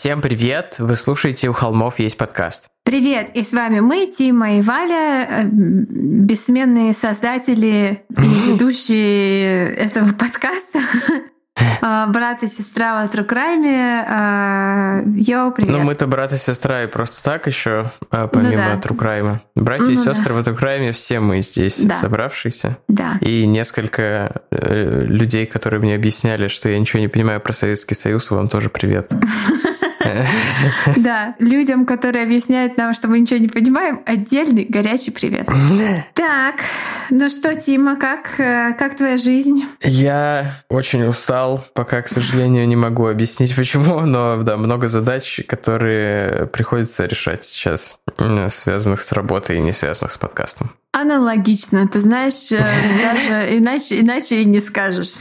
Всем привет! Вы слушаете «У холмов есть подкаст». Привет! И с вами мы, Тима и Валя, э, бессменные создатели и ведущие этого подкаста. А, брат и сестра в true crime е. А, йоу, привет. Ну, мы-то брат и сестра и просто так еще, а, помимо ну, да. true crime а. Братья ну, и сестры да. в true crime е, все мы здесь да. собравшиеся. Да. И несколько э, людей, которые мне объясняли, что я ничего не понимаю про Советский Союз, вам тоже привет. Да, людям, которые объясняют нам, что мы ничего не понимаем, отдельный горячий привет. Так, ну что, Тима, как, э, как твоя жизнь? Я очень устал, пока, к сожалению, не могу объяснить почему, но да, много задач, которые приходится решать сейчас, связанных с работой и не связанных с подкастом. Аналогично, ты знаешь, э, даже иначе, иначе и не скажешь.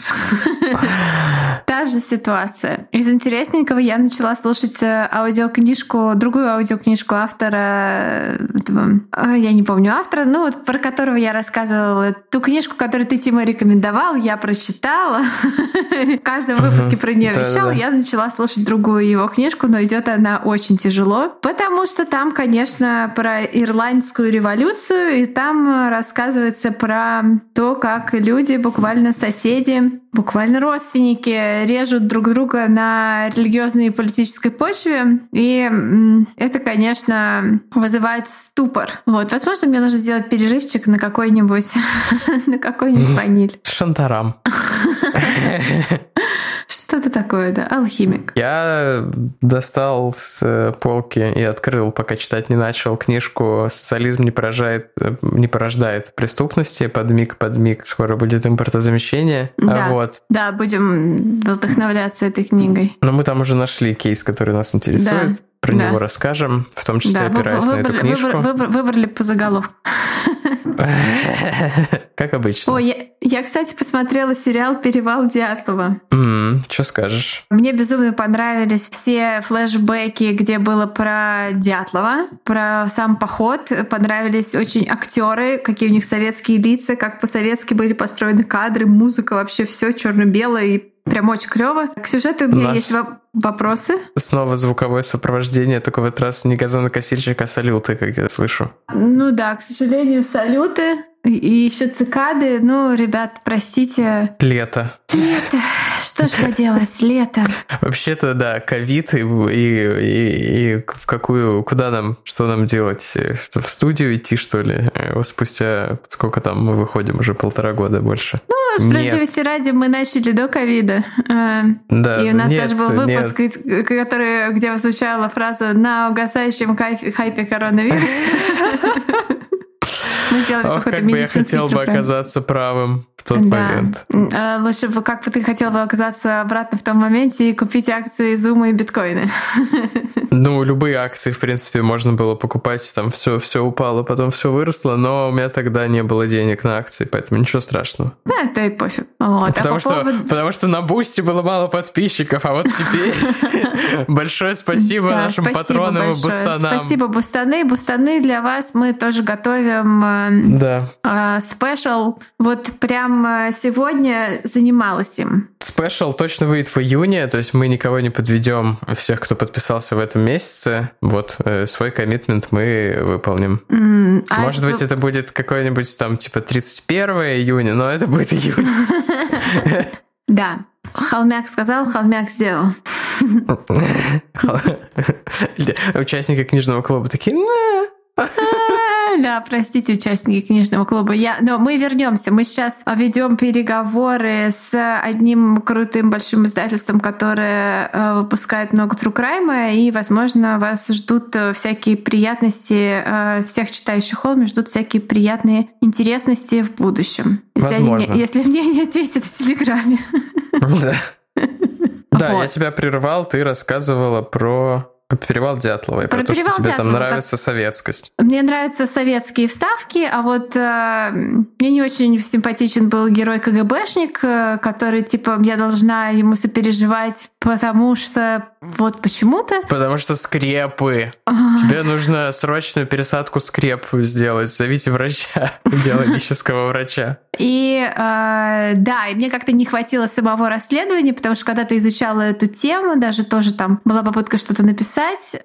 Та же ситуация. Из интересненького я начала слушать э, аудиокнижку, другую аудиокнижку автора этого, а, я не помню автора, ну вот про которого я рассказывала. Ту книжку, которую ты, Тима, рекомендовал, я прочитала. В каждом выпуске про нее вещал. Я начала слушать другую его книжку, но идет она очень тяжело, потому что там, конечно, про ирландскую революцию, и там рассказывается про то, как люди, буквально соседи, буквально родственники, режут друг друга на религиозной и политической почве. И это, конечно, вызывает ступор. Вот, возможно, мне нужно сделать перерывчик на какой-нибудь на какой-нибудь ваниль. Шантарам. Что это такое, да? Алхимик. Я достал с полки и открыл, пока читать не начал, книжку «Социализм не поражает, не порождает преступности» под миг, под миг. Скоро будет импортозамещение. Да, вот. да будем вдохновляться этой книгой. Но мы там уже нашли кейс, который нас интересует. Да. Про да. него расскажем, в том числе да, опираясь выбрали, на эту книжку. Выбор, выбор, выбрали по заголовку. Как обычно. Ой, я, я, кстати, посмотрела сериал «Перевал Дятлова». Mm, что скажешь? Мне безумно понравились все флешбеки, где было про Дятлова, про сам поход. Понравились очень актеры, какие у них советские лица, как по-советски были построены кадры, музыка, вообще все черно-белое и Прям очень клево. К сюжету у меня Наш... есть вопросы. Снова звуковое сопровождение, только в этот раз не газонокосильщик, а салюты, как я слышу. Ну да, к сожалению, салюты. И еще цикады. Ну, ребят, простите. Лето. Лето. Что ж поделать, лето. Вообще-то, да, ковид и, и, и, в какую, куда нам, что нам делать? В студию идти, что ли? Спустя сколько там мы выходим? Уже полтора года больше. Ну, справедливости ради, мы начали до ковида. А, да, и у нас нет, даже был выпуск, нет. который, где звучала фраза «на угасающем хайпе, хайпе коронавирус». Мы делали Ох, как бы я хотел бы оказаться правым в тот да. момент. А, лучше бы, как бы ты хотел бы оказаться обратно в том моменте и купить акции Zoom и биткоины. Ну, любые акции, в принципе, можно было покупать, там все, все упало, потом все выросло, но у меня тогда не было денег на акции, поэтому ничего страшного. Да, это и пофиг. Вот. Потому, а что, поводу... потому что на Boosty было мало подписчиков, а вот теперь большое спасибо нашим патронам и бустанам. Спасибо, бустаны. Бустаны для вас мы тоже готовим э, да. special. Вот прям э, сегодня занималась им. Special точно выйдет в июне, то есть мы никого не подведем, всех, кто подписался в этом месяце. Вот, э, свой commitment мы выполним. Mm, Может а быть, это будет какой-нибудь там типа 31 июня, но это будет июнь. Да. Холмяк сказал, холмяк сделал. Участники книжного клуба такие, Да, простите, участники книжного клуба. Я, но мы вернемся. Мы сейчас ведем переговоры с одним крутым большим издательством, которое э, выпускает много crime, и, возможно, вас ждут э, всякие приятности, э, всех читающих Холми ждут всякие приятные интересности в будущем. Если, возможно. Они, если мне не ответят в Телеграме. Да. Да, я тебя прервал, ты рассказывала про Перевал Дятлова. И про, про то, что тебе Дятлова, там нравится как... советскость. Мне нравятся советские вставки, а вот э, мне не очень симпатичен был герой КГБшник, э, который, типа, я должна ему сопереживать, потому что вот почему-то. Потому что скрепы. А... Тебе нужно срочную пересадку скреп сделать. Зовите врача, идеологического врача. И э, да, и мне как-то не хватило самого расследования, потому что когда ты изучала эту тему, даже тоже там была попытка что-то написать,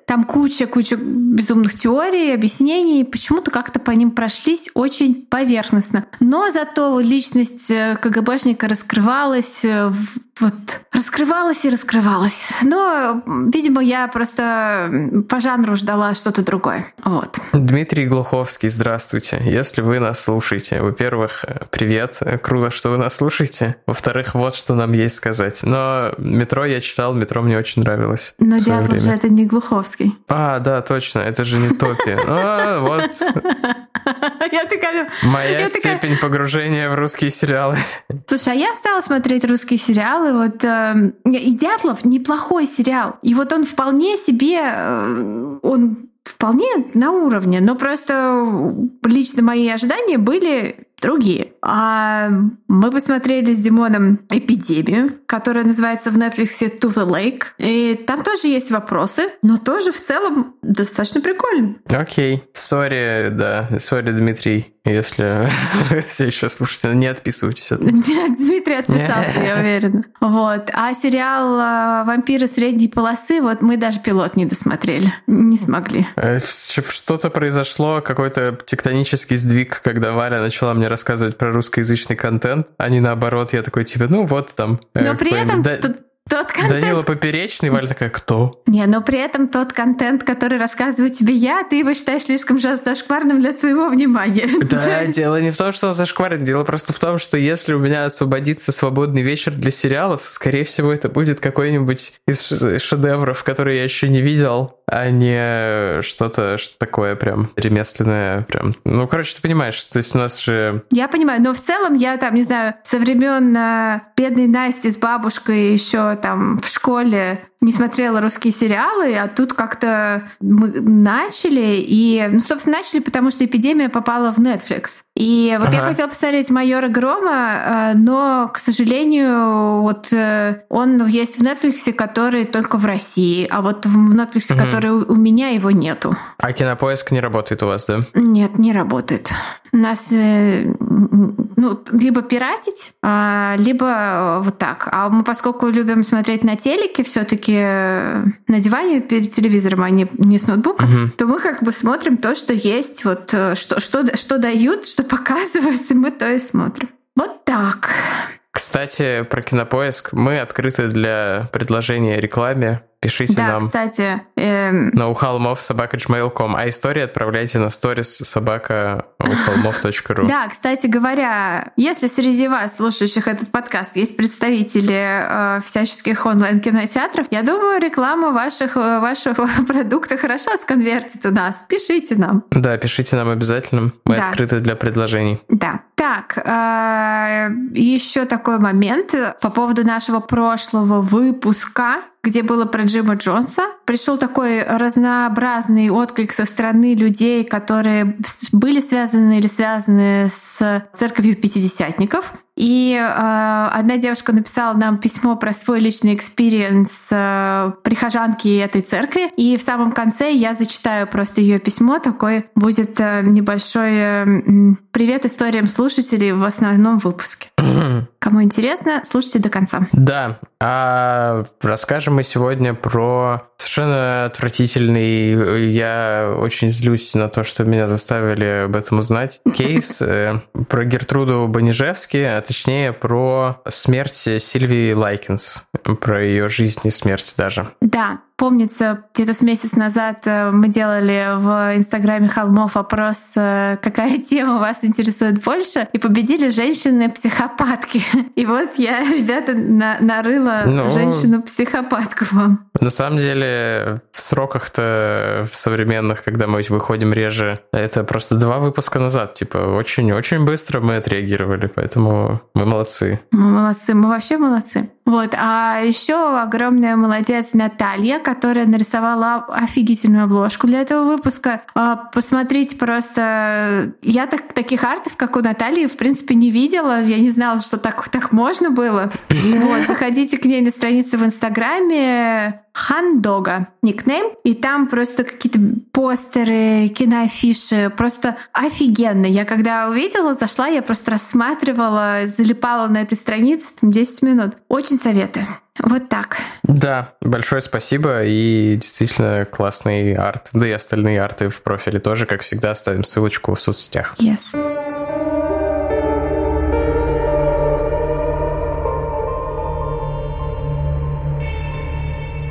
там куча-куча безумных теорий, объяснений, почему-то как-то по ним прошлись очень поверхностно. Но зато личность э, КГБшника раскрывалась э, вот раскрывалась и раскрывалась. Но, видимо, я просто по жанру ждала что-то другое. Вот. Дмитрий Глуховский, здравствуйте. Если вы нас слушаете, во-первых, привет, круто, что вы нас слушаете. Во-вторых, вот что нам есть сказать. Но метро я читал, метро мне очень нравилось. Но Дятлов же это не Глуховский. А, да, точно, это же не Топи. А, вот. Я такая... Моя степень погружения в русские сериалы. Слушай, а я стала смотреть русские сериалы. Вот э, и Дятлов неплохой сериал. И вот он вполне себе, э, он вполне на уровне, но просто лично мои ожидания были другие. А мы посмотрели с Димоном «Эпидемию», которая называется в Netflix «To the Lake». И там тоже есть вопросы, но тоже в целом достаточно прикольно. Окей. Okay. Sorry, да. Sorry, Дмитрий, если все еще слушаете, не отписывайтесь от нас. Нет, Дмитрий отписался, я уверена. Вот. А сериал а, «Вампиры средней полосы», вот мы даже пилот не досмотрели. Не смогли. Э, что-то произошло, какой-то тектонический сдвиг, когда Валя начала мне рассказывать про русскоязычный контент, а не наоборот. Я такой, типа, ну вот там... Э, Но при этом да, тот контент... Данила Поперечный, Валя такая, кто? Не, но при этом тот контент, который рассказывает тебе я, ты его считаешь слишком зашкварным для своего внимания. Да, дело не в том, что он зашкварен, дело просто в том, что если у меня освободится свободный вечер для сериалов, скорее всего, это будет какой-нибудь из шедевров, которые я еще не видел, а не что-то что такое прям ремесленное, прям. Ну, короче, ты понимаешь, то есть у нас же... Я понимаю, но в целом я там, не знаю, со времен э, бедной Насти с бабушкой еще там в школе не смотрела русские сериалы, а тут как-то мы начали, и, ну, собственно, начали, потому что эпидемия попала в Netflix. И вот ага. я хотела посмотреть «Майора Грома», э, но, к сожалению, вот э, он есть в Netflix, который только в России, а вот в Netflix, угу. который у меня, его нету. А Кинопоиск не работает у вас, да? Нет, не работает. У нас э, ну, либо пиратить, а, либо вот так. А мы, поскольку любим смотреть на телеке, все таки на диване перед телевизором, а не, не с ноутбуком, угу. то мы как бы смотрим то, что есть, вот что, что, что дают, что показывают, и мы то и смотрим. Вот так. Кстати, про кинопоиск. Мы открыты для предложения рекламе Пишите да, нам. кстати. Эм... На ухолмов собака gmail.com, а истории отправляйте на сторис собака ухолмов.ру. Да, кстати говоря, если среди вас, слушающих этот подкаст, есть представители э, всяческих онлайн-кинотеатров, я думаю, реклама ваших, э, вашего продукта хорошо сконвертит у нас. Пишите нам. Да, пишите нам обязательно. Мы да. открыты для предложений. Да. Так, э, еще такой момент по поводу нашего прошлого выпуска где было про Джима Джонса. Пришел такой разнообразный отклик со стороны людей, которые были связаны или связаны с церковью пятидесятников. И э, одна девушка написала нам письмо про свой личный experience э, прихожанки этой церкви. И в самом конце я зачитаю просто ее письмо. Такой будет э, небольшой э, привет историям слушателей в основном выпуске. Кому интересно, слушайте до конца. Да, а расскажем мы сегодня про совершенно отвратительный, я очень злюсь на то, что меня заставили об этом узнать, кейс э, про Гертруду Банижевски, а точнее про смерть Сильвии Лайкинс, про ее жизнь и смерть даже. Да, Помнится, где-то с месяц назад э, мы делали в Инстаграме Холмов опрос, э, какая тема вас интересует больше, и победили женщины-психопатки. И вот я, ребята, на нарыла ну, женщину-психопатку вам. На самом деле, в сроках-то в современных, когда мы выходим реже, это просто два выпуска назад. Типа, очень-очень быстро мы отреагировали, поэтому мы молодцы. Мы молодцы, мы вообще молодцы. Вот, а еще огромная молодец Наталья, которая нарисовала офигительную обложку для этого выпуска. А, посмотрите просто, я так, таких артов, как у Натальи, в принципе, не видела. Я не знала, что так, так можно было. Вот, заходите к ней на страницу в Инстаграме Хандога никнейм, и там просто какие-то постеры, киноафиши, просто офигенно. Я когда увидела, зашла, я просто рассматривала, залипала на этой странице там 10 минут. Очень советую. Вот так. Да, большое спасибо и действительно классный арт. Да и остальные арты в профиле тоже, как всегда, оставим ссылочку в соцсетях. Yes.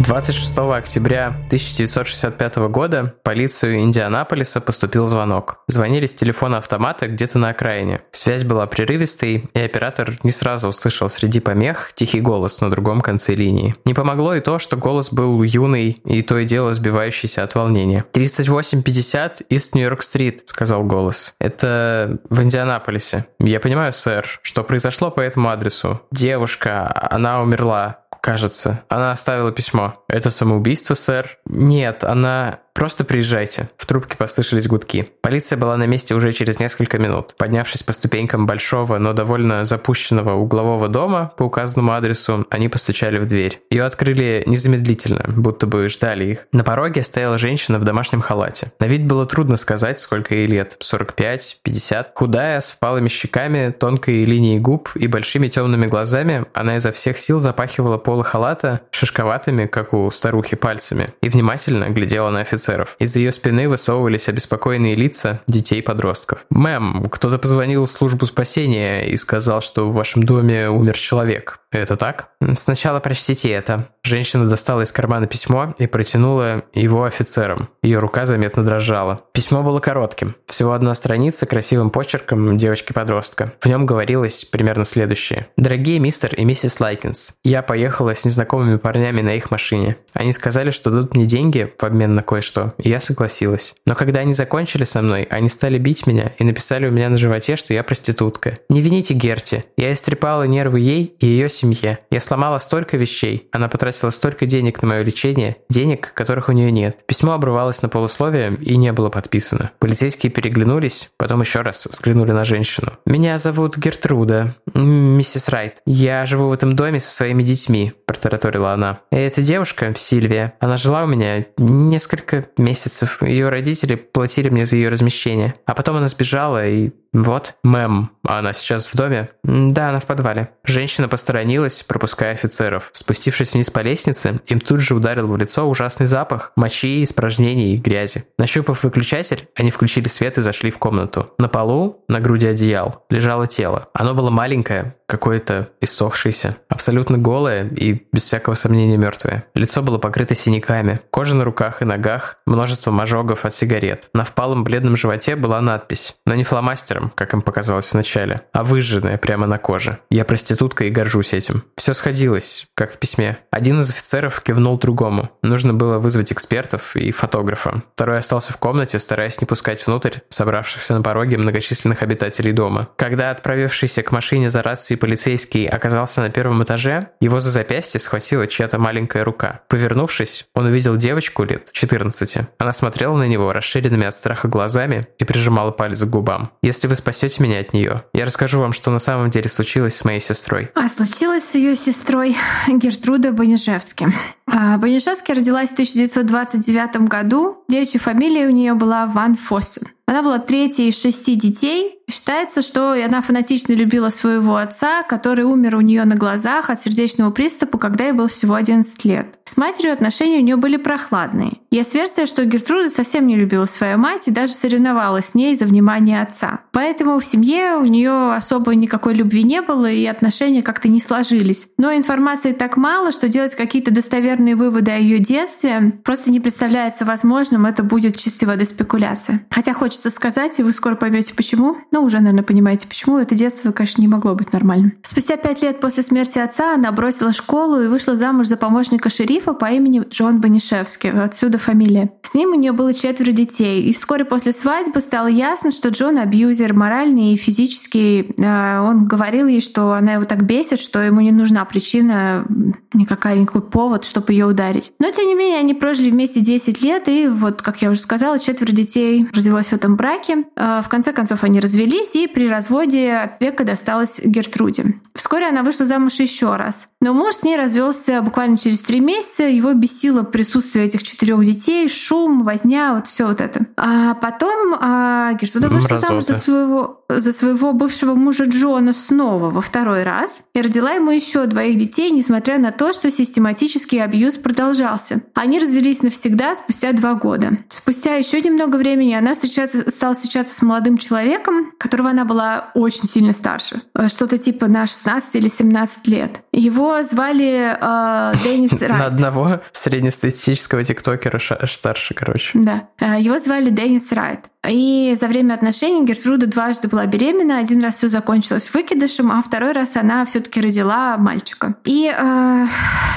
26 октября 1965 года полицию Индианаполиса поступил звонок. Звонили с телефона автомата где-то на окраине. Связь была прерывистой, и оператор не сразу услышал среди помех тихий голос на другом конце линии. Не помогло и то, что голос был юный и то и дело сбивающийся от волнения. «3850 Ист Нью-Йорк-стрит», — сказал голос. «Это в Индианаполисе. Я понимаю, сэр, что произошло по этому адресу. Девушка, она умерла кажется. Она оставила письмо. Это самоубийство, сэр? Нет, она «Просто приезжайте». В трубке послышались гудки. Полиция была на месте уже через несколько минут. Поднявшись по ступенькам большого, но довольно запущенного углового дома по указанному адресу, они постучали в дверь. Ее открыли незамедлительно, будто бы ждали их. На пороге стояла женщина в домашнем халате. На вид было трудно сказать, сколько ей лет. 45, 50. Худая, с впалыми щеками, тонкой линией губ и большими темными глазами, она изо всех сил запахивала полы халата шишковатыми, как у старухи, пальцами, и внимательно глядела на офицера офицеров. Из ее спины высовывались обеспокоенные лица детей и подростков. «Мэм, кто-то позвонил в службу спасения и сказал, что в вашем доме умер человек. Это так? Сначала прочтите это. Женщина достала из кармана письмо и протянула его офицерам. Ее рука заметно дрожала. Письмо было коротким. Всего одна страница красивым почерком девочки-подростка. В нем говорилось примерно следующее. «Дорогие мистер и миссис Лайкинс, я поехала с незнакомыми парнями на их машине. Они сказали, что дадут мне деньги в обмен на кое-что, и я согласилась. Но когда они закончили со мной, они стали бить меня и написали у меня на животе, что я проститутка. Не вините Герти. Я истрепала нервы ей и ее семье. Я сломала столько вещей, она потратила столько денег на мое лечение, денег, которых у нее нет. Письмо обрывалось на полуслове и не было подписано. Полицейские переглянулись, потом еще раз взглянули на женщину. «Меня зовут Гертруда, миссис Райт. Я живу в этом доме со своими детьми», – протараторила она. «Эта девушка, Сильвия, она жила у меня несколько месяцев. Ее родители платили мне за ее размещение. А потом она сбежала и вот, мэм, а она сейчас в доме? Да, она в подвале. Женщина посторонилась, пропуская офицеров. Спустившись вниз по лестнице, им тут же ударил в лицо ужасный запах мочи, испражнений и грязи. Нащупав выключатель, они включили свет и зашли в комнату. На полу, на груди одеял, лежало тело. Оно было маленькое, какое-то иссохшееся, абсолютно голое и, без всякого сомнения, мертвое. Лицо было покрыто синяками, кожа на руках и ногах, множество ожогов от сигарет. На впалом бледном животе была надпись, но не фломастером, как им показалось вначале, а выжженная прямо на коже. Я проститутка и горжусь этим. Все сходилось, как в письме. Один из офицеров кивнул другому. Нужно было вызвать экспертов и фотографа. Второй остался в комнате, стараясь не пускать внутрь собравшихся на пороге многочисленных обитателей дома. Когда отправившийся к машине за рацией полицейский оказался на первом этаже, его за запястье схватила чья-то маленькая рука. Повернувшись, он увидел девочку лет 14. Она смотрела на него расширенными от страха глазами и прижимала палец к губам. «Если вы спасете меня от нее, я расскажу вам, что на самом деле случилось с моей сестрой». А случилось с ее сестрой Гертруда Банишевски. А, Банишевски родилась в 1929 году. Девичья фамилия у нее была Ван Фоссен. Она была третьей из шести детей. Считается, что она фанатично любила своего отца, который умер у нее на глазах от сердечного приступа, когда ей был всего 11 лет. С матерью отношения у нее были прохладные. Есть версия, что Гертруда совсем не любила свою мать и даже соревновалась с ней за внимание отца. Поэтому в семье у нее особо никакой любви не было и отношения как-то не сложились. Но информации так мало, что делать какие-то достоверные выводы о ее детстве просто не представляется возможным. Это будет чистой воды спекуляция. Хотя хочется сказать, и вы скоро поймете почему. Ну, уже, наверное, понимаете почему. Это детство, конечно, не могло быть нормальным. Спустя пять лет после смерти отца она бросила школу и вышла замуж за помощника шерифа по имени Джон Банишевский. Отсюда фамилия. С ним у нее было четверо детей. И вскоре после свадьбы стало ясно, что Джон абьюзер моральный и физический. Э, он говорил ей, что она его так бесит, что ему не нужна причина, никакая, никакой повод, чтобы ее ударить. Но, тем не менее, они прожили вместе 10 лет, и вот, как я уже сказала, четверо детей родилось в этом браке. Э, в конце концов, они развелись, и при разводе опека досталась Гертруде. Вскоре она вышла замуж еще раз. Но муж с ней развелся буквально через три месяца. Его бесило присутствие этих четырех детей, шум, возня, вот все вот это. А потом а, Гертруда вышла замуж за своего, за своего бывшего мужа Джона снова во второй раз и родила ему еще двоих детей, несмотря на то, что систематический абьюз продолжался. Они развелись навсегда спустя два года. Спустя еще немного времени она встречаться, стала встречаться с молодым человеком, которого она была очень сильно старше. Что-то типа на 16 или 17 лет. Его звали э, Деннис Райт. На одного среднестатистического тиктокера старше, короче. Да. Э, его звали Деннис Райт. И за время отношений Гертруда дважды была беременна. Один раз все закончилось выкидышем, а второй раз она все-таки родила мальчика. И э,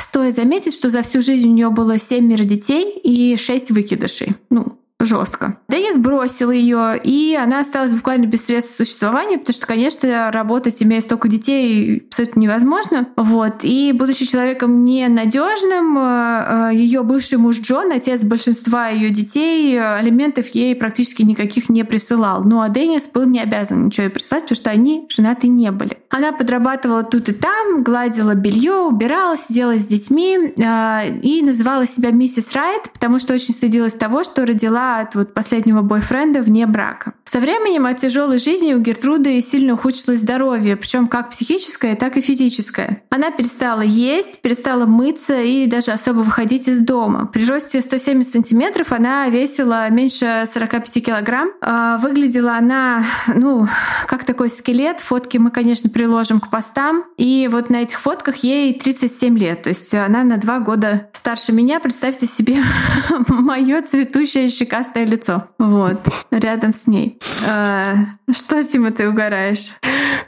стоит заметить, что за всю жизнь у нее было семеро детей и шесть выкидышей. Ну, жестко. Денис бросил ее, и она осталась буквально без средств существования, потому что, конечно, работать, имея столько детей, абсолютно невозможно. Вот. И будучи человеком ненадежным, э, э, ее бывший муж Джон, отец большинства ее детей, алиментов ей практически никаких не присылал. Ну а Денис был не обязан ничего ей присылать, потому что они женаты не были. Она подрабатывала тут и там, гладила белье, убирала, сидела с детьми э, и называла себя миссис Райт, потому что очень стыдилась того, что родила от вот последнего бойфренда вне брака. Со временем от тяжелой жизни у Гертруды сильно ухудшилось здоровье, причем как психическое, так и физическое. Она перестала есть, перестала мыться и даже особо выходить из дома. При росте 170 сантиметров она весила меньше 45 килограмм. А выглядела она, ну, как такой скелет. Фотки мы, конечно, приложим к постам. И вот на этих фотках ей 37 лет. То есть она на два года старше меня. Представьте себе мое цветущее щекастое лицо. Вот, рядом с ней. А, что, Тима, ты угораешь?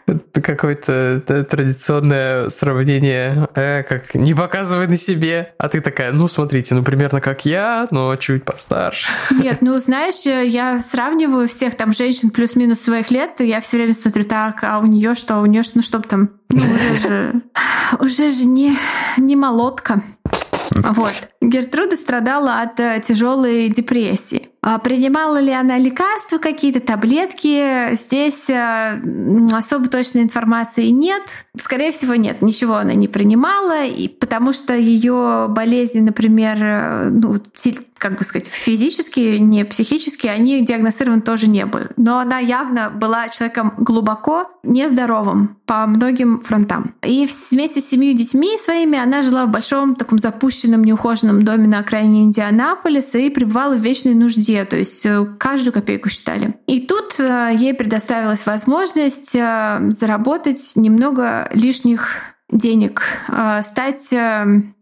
Это какое-то традиционное сравнение, э, как не показывай на себе, а ты такая, ну смотрите, ну примерно как я, но чуть постарше. Нет, ну знаешь, я сравниваю всех там женщин плюс-минус своих лет, и я все время смотрю так, а у нее что, у нее что, ну чтоб там, ну уже же, уже же не, не молотка. Вот. Гертруда страдала от э, тяжелой депрессии. А принимала ли она лекарства, какие-то таблетки? Здесь э, особо точной информации нет. Скорее всего, нет, ничего она не принимала, и потому что ее болезни, например, э, ну, как бы сказать, физически, не психически, они диагностированы тоже не были. Но она явно была человеком глубоко нездоровым по многим фронтам. И вместе с семью детьми своими она жила в большом таком запущенном, неухоженном доме на окраине Индианаполиса и пребывала в вечной нужде, то есть э, каждую копейку считали. И тут э, ей предоставилась возможность э, заработать немного лишних денег, стать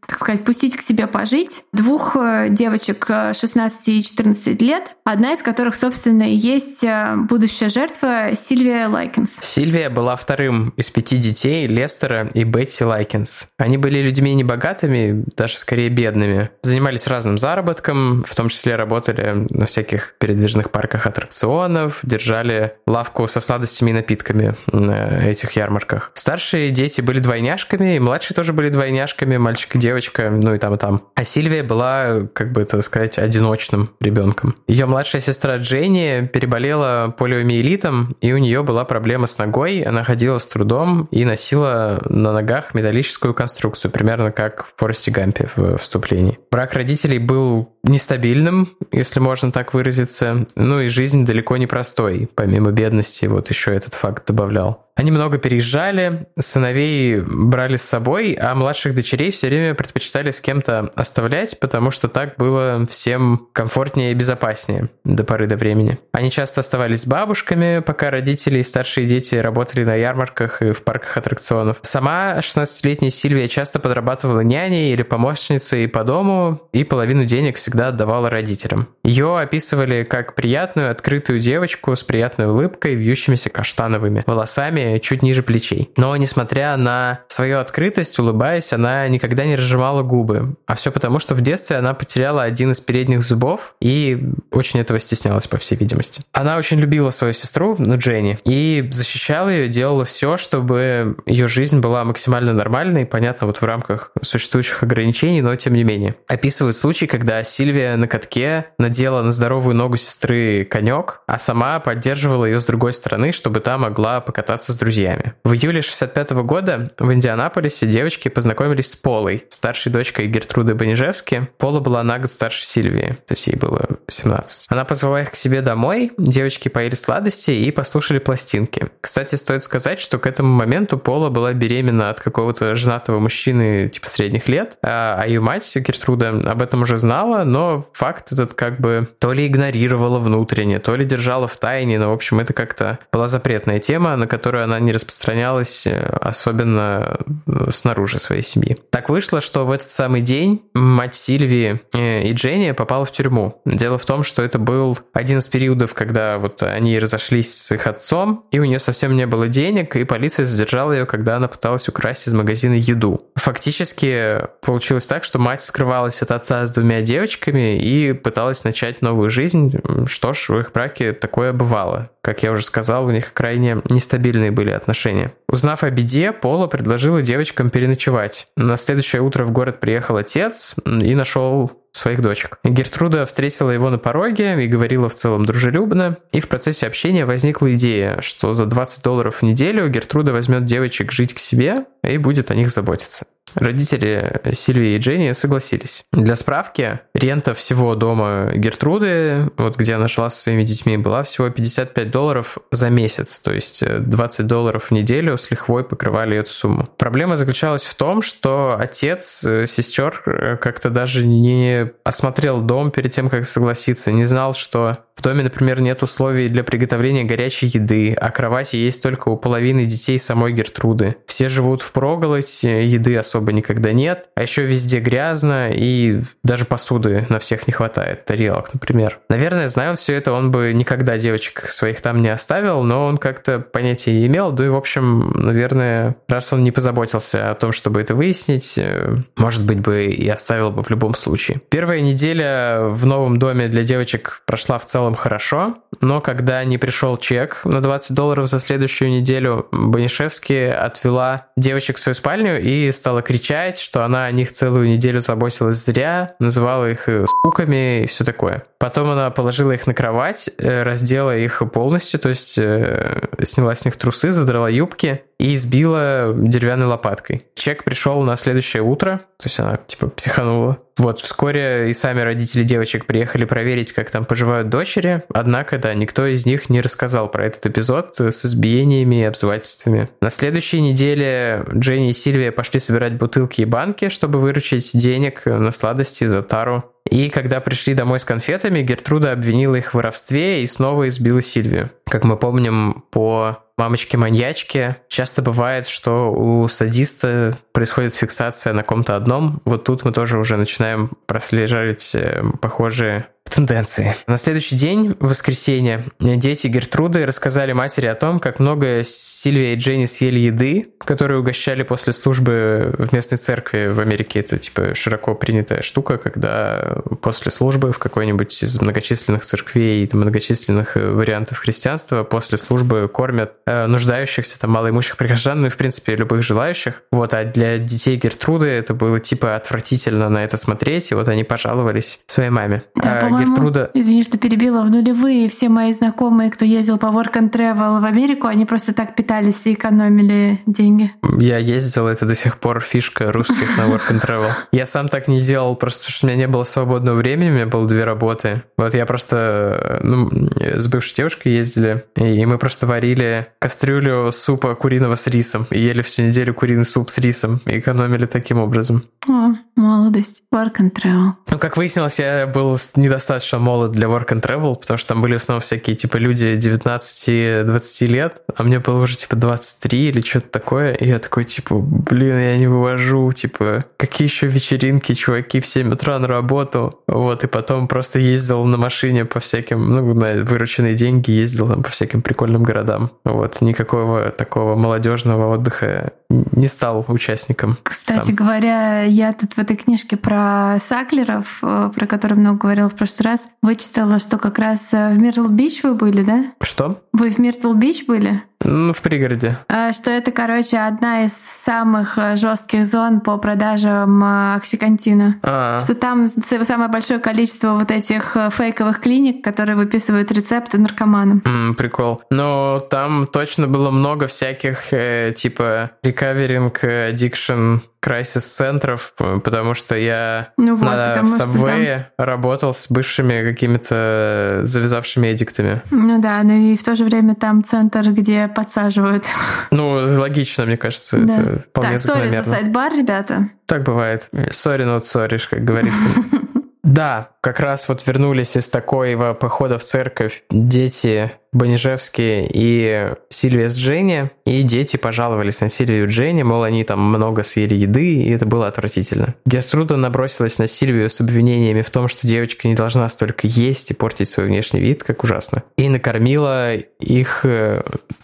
так сказать, пустить к себе пожить двух э, девочек 16 э, и 14 лет, одна из которых, собственно, и есть э, будущая жертва Сильвия Лайкинс. Сильвия была вторым из пяти детей Лестера и Бетти Лайкинс. Они были людьми небогатыми, даже скорее бедными. Занимались разным заработком, в том числе работали на всяких передвижных парках аттракционов, держали лавку со сладостями и напитками на этих ярмарках. Старшие дети были двойняшками, и младшие тоже были двойняшками, мальчик и девочка, ну и там, и там. А Сильвия была, как бы это сказать, одиночным ребенком. Ее младшая сестра Дженни переболела полиомиелитом, и у нее была проблема с ногой, она ходила с трудом и носила на ногах металлическую конструкцию, примерно как в Форесте Гампе в вступлении. Брак родителей был нестабильным, если можно так выразиться, ну и жизнь далеко не простой, помимо бедности, вот еще этот факт добавлял. Они много переезжали, сыновей брали с собой, а младших дочерей все время предпочитали с кем-то оставлять, потому что так было всем комфортнее и безопаснее до поры до времени. Они часто оставались с бабушками, пока родители и старшие дети работали на ярмарках и в парках аттракционов. Сама 16-летняя Сильвия часто подрабатывала няней или помощницей по дому и половину денег всегда отдавала родителям. Ее описывали как приятную, открытую девочку с приятной улыбкой, вьющимися каштановыми волосами чуть ниже плечей. Но, несмотря на свою открытость, улыбаясь, она никогда не разжимала губы. А все потому, что в детстве она потеряла один из передних зубов и очень этого стеснялась, по всей видимости. Она очень любила свою сестру, ну, Дженни, и защищала ее, делала все, чтобы ее жизнь была максимально нормальной, понятно, вот в рамках существующих ограничений, но тем не менее. Описывают случай, когда Сильвия на катке надела на здоровую ногу сестры конек, а сама поддерживала ее с другой стороны, чтобы та могла покататься с друзьями. В июле 65 года в Индианаполисе девочки познакомились с Полой, старшей дочкой Гертруды Банижевски. Пола была на год старше Сильвии, то есть ей было 17. Она позвала их к себе домой, девочки поели сладости и послушали пластинки. Кстати, стоит сказать, что к этому моменту Пола была беременна от какого-то женатого мужчины типа средних лет, а, а ее мать Гертруда об этом уже знала, но факт этот как бы то ли игнорировала внутренне, то ли держала в тайне, но в общем это как-то была запретная тема, на которую она не распространялась, э, особенно э, снаружи своей семьи. Так вышло, что в этот самый день мать Сильвии э, и Дженни попала в тюрьму. Дело в том, что это был один из периодов, когда вот они разошлись с их отцом, и у нее совсем не было денег, и полиция задержала ее, когда она пыталась украсть из магазина еду. Фактически получилось так, что мать скрывалась от отца с двумя девочками и пыталась начать новую жизнь. Что ж, в их браке такое бывало. Как я уже сказал, у них крайне нестабильные были отношения. Узнав о беде, Пола предложила девочкам переночевать. На следующее утро в город приехал отец и нашел своих дочек. Гертруда встретила его на пороге и говорила в целом дружелюбно, и в процессе общения возникла идея, что за 20 долларов в неделю Гертруда возьмет девочек жить к себе и будет о них заботиться. Родители Сильвии и Дженни согласились. Для справки, рента всего дома Гертруды, вот где она жила со своими детьми, была всего 55 долларов за месяц, то есть 20 долларов в неделю с лихвой покрывали эту сумму. Проблема заключалась в том, что отец э, сестер э, как-то даже не осмотрел дом перед тем, как согласиться, не знал, что в доме, например, нет условий для приготовления горячей еды, а кровати есть только у половины детей самой Гертруды. Все живут в проголодь, еды особо никогда нет, а еще везде грязно и даже посуды на всех не хватает, тарелок, например. Наверное, зная все это, он бы никогда девочек своих там не оставил, но он как-то понятия имел, да и, в общем, наверное, раз он не позаботился о том, чтобы это выяснить, э, может быть, бы и оставил бы в любом случае. Первая неделя в новом доме для девочек прошла в целом целом хорошо, но когда не пришел чек на 20 долларов за следующую неделю, Банишевски отвела девочек в свою спальню и стала кричать, что она о них целую неделю заботилась зря, называла их э, скуками и все такое. Потом она положила их на кровать, э, раздела их полностью, то есть э, сняла с них трусы, задрала юбки и избила деревянной лопаткой. Чек пришел на следующее утро, то есть она типа психанула. Вот, вскоре и сами родители девочек приехали проверить, как там поживают дочери, однако, да, никто из них не рассказал про этот эпизод с избиениями и обзывательствами. На следующей неделе Дженни и Сильвия пошли собирать бутылки и банки, чтобы выручить денег на сладости за тару. И когда пришли домой с конфетами, Гертруда обвинила их в воровстве и снова избила Сильвию. Как мы помним по мамочки-маньячки, часто бывает, что у садиста происходит фиксация на ком-то одном. Вот тут мы тоже уже начинаем прослеживать э, похожие тенденции. На следующий день, в воскресенье, дети Гертруды рассказали матери о том, как много Сильвия и Дженни съели еды, которую угощали после службы в местной церкви в Америке. Это типа широко принятая штука, когда после службы в какой-нибудь из многочисленных церквей и многочисленных э, вариантов христианства после службы кормят э, нуждающихся, там, малоимущих прихожан, ну и, в принципе, любых желающих. Вот, а для детей Гертруды это было типа отвратительно на это смотреть, и вот они пожаловались своей маме. Да, Гертруда... Извини, что перебила. В нулевые все мои знакомые, кто ездил по Work and Travel в Америку, они просто так питались и экономили деньги. Я ездил, это до сих пор фишка русских на Work and Travel. Я сам так не делал, просто потому что у меня не было свободного времени, у меня было две работы. Вот я просто ну, с бывшей девушкой ездили, и мы просто варили кастрюлю супа куриного с рисом, и ели всю неделю куриный суп с рисом, и экономили таким образом. О, молодость. Work and Travel. Ну, как выяснилось, я был недостаточно молод для Work and Travel, потому что там были в основном всякие, типа, люди 19-20 лет, а мне было уже, типа, 23 или что-то такое, и я такой, типа, блин, я не вывожу, типа, какие еще вечеринки, чуваки, в 7 утра на работу, вот, и потом просто ездил на машине по всяким, ну, на вырученные деньги ездил по всяким прикольным городам, вот, никакого такого молодежного отдыха не стал участником. Кстати там. говоря, я тут в этой книжке про Саклеров, э, про который много говорила в прошлый раз, вычитала, что как раз э, в Миртл-Бич вы были, да? Что? Вы в Миртл-Бич были? Ну, в пригороде. А, что это, короче, одна из самых э, жестких зон по продажам оксиконтина. А-а-а. Что там самое большое количество вот этих фейковых клиник, которые выписывают рецепты наркоманам. Мм, прикол. Но там точно было много всяких, э, типа, recovering addiction crisis-центров, потому что я ну вот, на, в Subway там... работал с бывшими какими-то завязавшими addict ами. Ну да, но и в то же время там центр, где подсаживают. Ну, логично, мне кажется, да. это вполне Так, sorry за sidebar, ребята. Так бывает. Sorry, not sorry, как говорится. Да, как раз вот вернулись из такого похода в церковь дети Банишевские и Сильвия с Дженни, и дети пожаловались на Сильвию и Дженни, мол, они там много съели еды, и это было отвратительно. Гертруда набросилась на Сильвию с обвинениями в том, что девочка не должна столько есть и портить свой внешний вид, как ужасно. И накормила их э,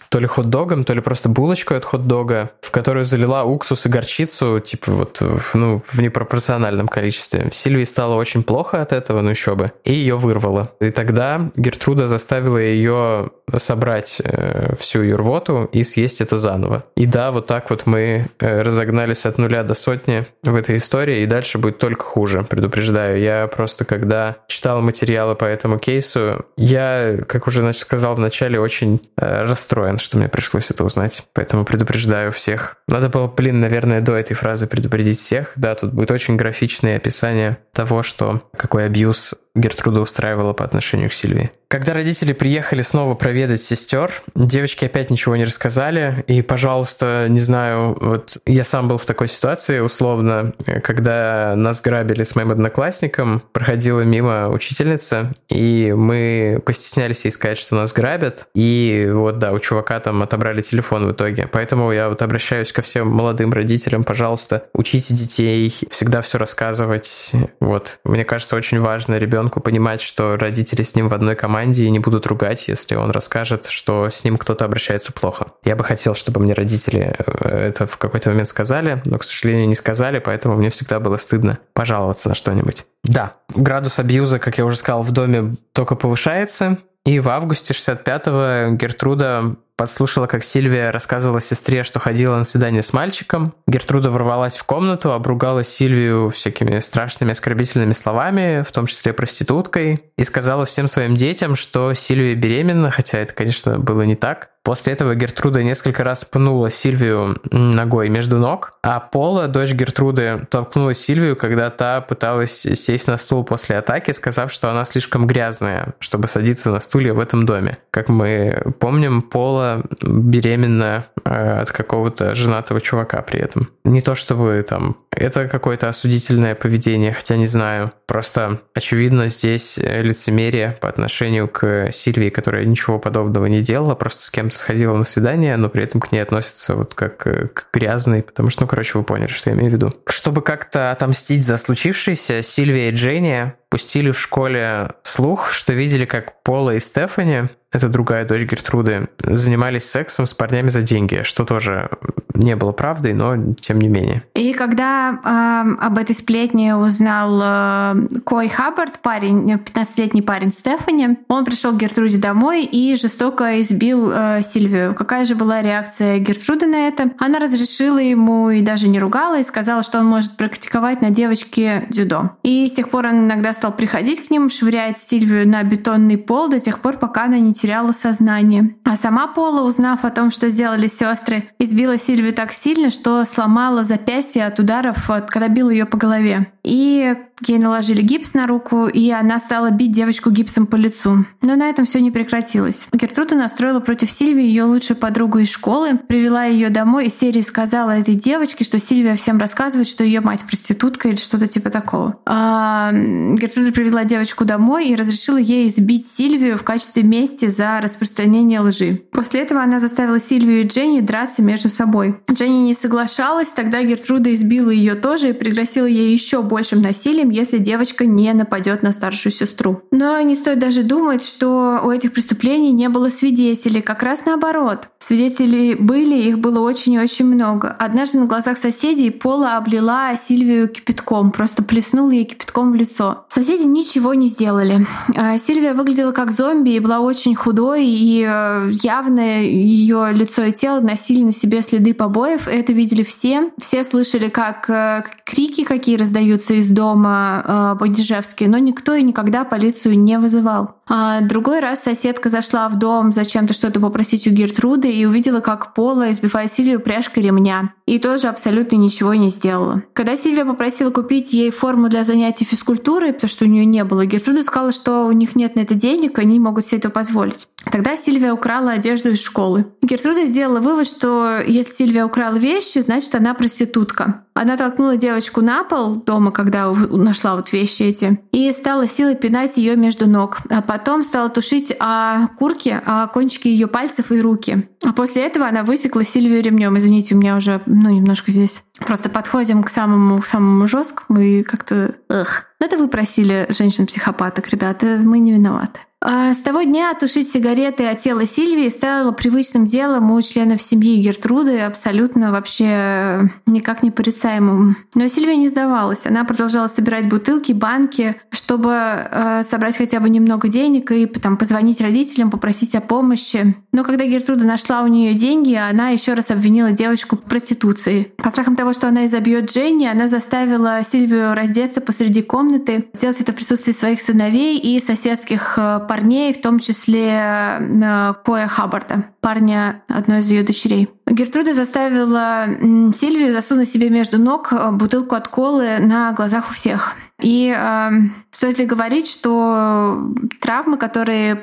то ли хот-догом, то ли просто булочкой от хот-дога, в которую залила уксус и горчицу, типа вот, ну, в непропорциональном количестве. Сильвии стало очень плохо от этого, ну еще бы, и ее вырвало. И тогда Гертруда заставила ее собрать э, всю ее рвоту и съесть это заново. И да, вот так вот мы э, разогнались от нуля до сотни в этой истории, и дальше будет только хуже, предупреждаю. Я просто, когда читал материалы по этому кейсу, я, как уже значит, сказал в начале, очень э, расстроен, что мне пришлось это узнать. Поэтому предупреждаю всех. Надо было, блин, наверное, до этой фразы предупредить всех. Да, тут будет очень графичное описание того, что какой абьюз Гертруда устраивала по отношению к Сильвии. Когда родители приехали снова проведать сестер, девочки опять ничего не рассказали. И, пожалуйста, не знаю, вот я сам был в такой ситуации, условно, когда нас грабили с моим одноклассником, проходила мимо учительница, и мы постеснялись ей сказать, что нас грабят. И вот, да, у чувака там отобрали телефон в итоге. Поэтому я вот обращаюсь ко всем молодым родителям, пожалуйста, учите детей, всегда все рассказывать. Вот, мне кажется, очень важно ребенку понимать, что родители с ним в одной команде команде и не будут ругать, если он расскажет, что с ним кто-то обращается плохо. Я бы хотел, чтобы мне родители э, это в какой-то момент сказали, но, к сожалению, не сказали, поэтому мне всегда было стыдно пожаловаться на что-нибудь. Да, градус абьюза, как я уже сказал, в доме только повышается, и в августе 65-го Гертруда подслушала, как Сильвия рассказывала сестре, что ходила на свидание с мальчиком. Гертруда ворвалась в комнату, обругала Сильвию всякими страшными оскорбительными словами, в том числе проституткой, и сказала всем своим детям, что Сильвия беременна, хотя это, конечно, было не так. После этого Гертруда несколько раз пнула Сильвию ногой между ног, а Пола, дочь Гертруды, толкнула Сильвию, когда та пыталась сесть на стул после атаки, сказав, что она слишком грязная, чтобы садиться на стуле в этом доме. Как мы помним, Пола беременна э, от какого-то женатого чувака при этом. Не то чтобы там это какое-то осудительное поведение, хотя не знаю. Просто очевидно здесь лицемерие по отношению к Сильвии, которая ничего подобного не делала, просто с кем-то сходила на свидание, но при этом к ней относятся вот как э, к грязной, потому что, ну, короче, вы поняли, что я имею в виду. Чтобы как-то отомстить за случившееся, Сильвия и Дженни пустили в школе слух, что видели, как Пола и Стефани, это другая дочь Гертруды, занимались сексом с парнями за деньги, что тоже не было правдой, но тем не менее. И когда э, об этой сплетне узнал э, Кой Хаббард, парень, 15-летний парень Стефани, он пришел к Гертруде домой и жестоко избил э, Сильвию. Какая же была реакция Гертруды на это? Она разрешила ему и даже не ругала, и сказала, что он может практиковать на девочке дзюдо. И с тех пор он иногда стал приходить к ним, швырять Сильвию на бетонный пол до тех пор, пока она не теряла сознание. А сама Пола, узнав о том, что сделали сестры, избила Сильвию так сильно, что сломала запястье от ударов, когда бил ее по голове. И ей наложили гипс на руку, и она стала бить девочку гипсом по лицу. Но на этом все не прекратилось. Гертруда настроила против Сильвии ее лучшую подругу из школы, привела ее домой и серии сказала этой девочке, что Сильвия всем рассказывает, что ее мать проститутка или что-то типа такого. А Гертруда привела девочку домой и разрешила ей избить Сильвию в качестве мести за распространение лжи. После этого она заставила Сильвию и Дженни драться между собой. Дженни не соглашалась, тогда Гертруда избила ее тоже и пригрозила ей еще большим насилием, если девочка не нападет на старшую сестру. Но не стоит даже думать, что у этих преступлений не было свидетелей. Как раз наоборот. Свидетелей были, их было очень и очень много. Однажды на глазах соседей Пола облила Сильвию кипятком, просто плеснула ей кипятком в лицо. Соседи ничего не сделали. А Сильвия выглядела как зомби и была очень худой, и э, явно ее лицо и тело носили на себе следы побоев. Это видели все. Все слышали, как э, крики какие раздаются из дома, э, по-дежевски, но никто и никогда полицию не вызывал. А другой раз соседка зашла в дом зачем-то что-то попросить у Гертруды и увидела, как Пола избивает Сильвию пряжкой ремня. И тоже абсолютно ничего не сделала. Когда Сильвия попросила купить ей форму для занятий физкультурой, потому что у нее не было, Гертруда сказала, что у них нет на это денег, они могут себе это позволить. Тогда Сильвия украла одежду из школы. Гертруда сделала вывод, что если Сильвия украла вещи, значит она проститутка. Она толкнула девочку на пол дома, когда нашла вот вещи эти, и стала силой пинать ее между ног. А потом стала тушить о курке, о кончики ее пальцев и руки. А после этого она высекла Сильвию ремнем. Извините, у меня уже, ну, немножко здесь. Просто подходим к самому, к самому жесткому и как-то... Эх. Но это вы просили женщин-психопаток, ребята, мы не виноваты. А с того дня тушить сигареты от тела Сильвии стало привычным делом у членов семьи Гертруды, абсолютно вообще э, никак не порицаемым. Но Сильвия не сдавалась. Она продолжала собирать бутылки, банки, чтобы э, собрать хотя бы немного денег и там, позвонить родителям, попросить о помощи. Но когда Гертруда нашла у нее деньги, она еще раз обвинила девочку в проституции. По страхам того, что она изобьет Дженни, она заставила Сильвию раздеться посреди комнаты, сделать это в присутствии своих сыновей и соседских э, парней, в том числе э, Коя Хаббарда, парня одной из ее дочерей. Гертруда заставила Сильвию засунуть себе между ног э, бутылку от колы на глазах у всех. И э, стоит ли говорить, что травмы, которые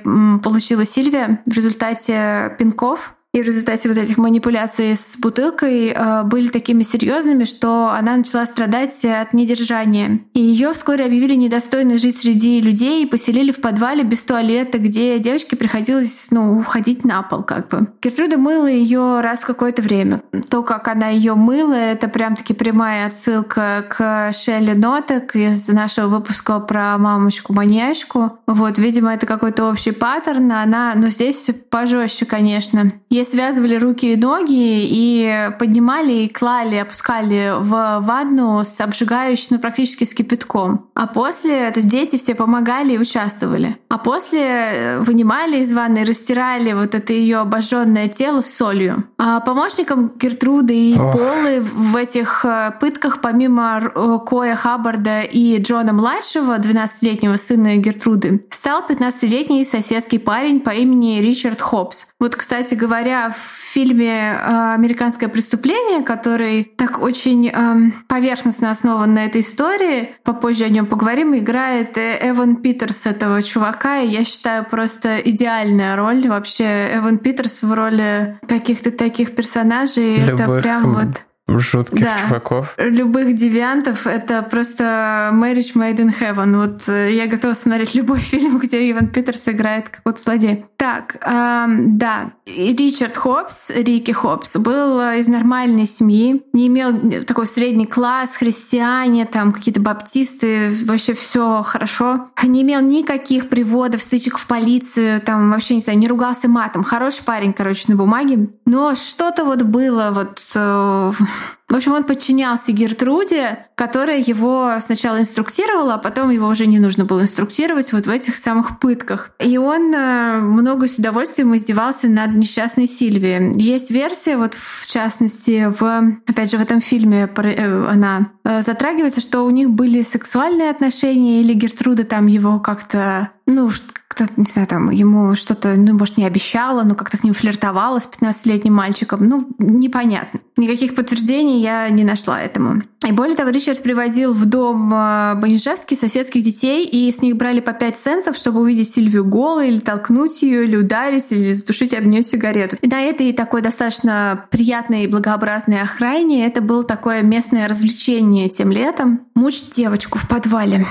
получила Сильвия в результате пинков, и в результате вот этих манипуляций с бутылкой э, были такими серьезными, что она начала страдать от недержания. И ее вскоре объявили недостойной жить среди людей и поселили в подвале без туалета, где девочке приходилось ну, уходить на пол как бы. Гертруда мыла ее раз в какое-то время. То, как она ее мыла, это прям таки прямая отсылка к Шелли Нотек из нашего выпуска про мамочку-маньячку. Вот, видимо, это какой-то общий паттерн, она, но здесь пожестче, конечно. Ей связывали руки и ноги и поднимали и клали, опускали в ванну с обжигающим, ну, практически с кипятком. А после, то есть дети все помогали и участвовали. А после э, вынимали из ванны и растирали вот это ее обожженное тело с солью. А помощником Гертруды и Ох. Полы в этих э, пытках, помимо э, Коя Хаббарда и Джона младшего, 12-летнего сына Гертруды, стал 15-летний соседский парень по имени Ричард Хопс. Вот, кстати говоря, говоря, в фильме э, «Американское преступление», который так очень э, поверхностно основан на этой истории, попозже о нем поговорим, играет Эван Питерс этого чувака, и я считаю просто идеальная роль. Вообще Эван Питерс в роли каких-то таких персонажей, Любых это прям вот жутких да. чуваков. Любых девиантов — это просто marriage made in heaven. Вот э, я готова смотреть любой фильм, где Иван Питерс играет какого-то злодея. Так, эм, да. Ричард Хопс, Рики Хопс, был из нормальной семьи, не имел такой средний класс, христиане, там какие-то баптисты, вообще все хорошо. Не имел никаких приводов, стычек в полицию, там вообще, не знаю, не ругался матом. Хороший парень, короче, на бумаге. Но что-то вот было вот э, в общем, он подчинялся Гертруде, которая его сначала инструктировала, а потом его уже не нужно было инструктировать вот в этих самых пытках. И он э, много с удовольствием издевался над несчастной Сильвией. Есть версия, вот в частности, в, опять же, в этом фильме э, она э, затрагивается, что у них были сексуальные отношения, или Гертруда там его как-то ну, как-то, не знаю, там, ему что-то, ну, может, не обещала, но как-то с ним флиртовала с 15-летним мальчиком. Ну, непонятно. Никаких подтверждений я не нашла этому. И более того, Ричард приводил в дом э, Банишевский соседских детей, и с них брали по 5 центов, чтобы увидеть Сильвию голой, или толкнуть ее, или ударить, или затушить об нее сигарету. И на этой такой достаточно приятной и благообразной охране это было такое местное развлечение тем летом. Мучить девочку в подвале.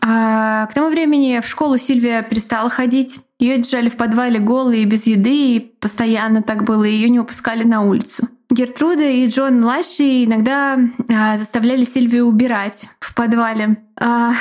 А к тому времени в школу Сильвия перестала ходить. Ее держали в подвале голой и без еды, и постоянно так было, и ее не выпускали на улицу. Гертруда и Джон младший иногда а, заставляли Сильвию убирать в подвале. А,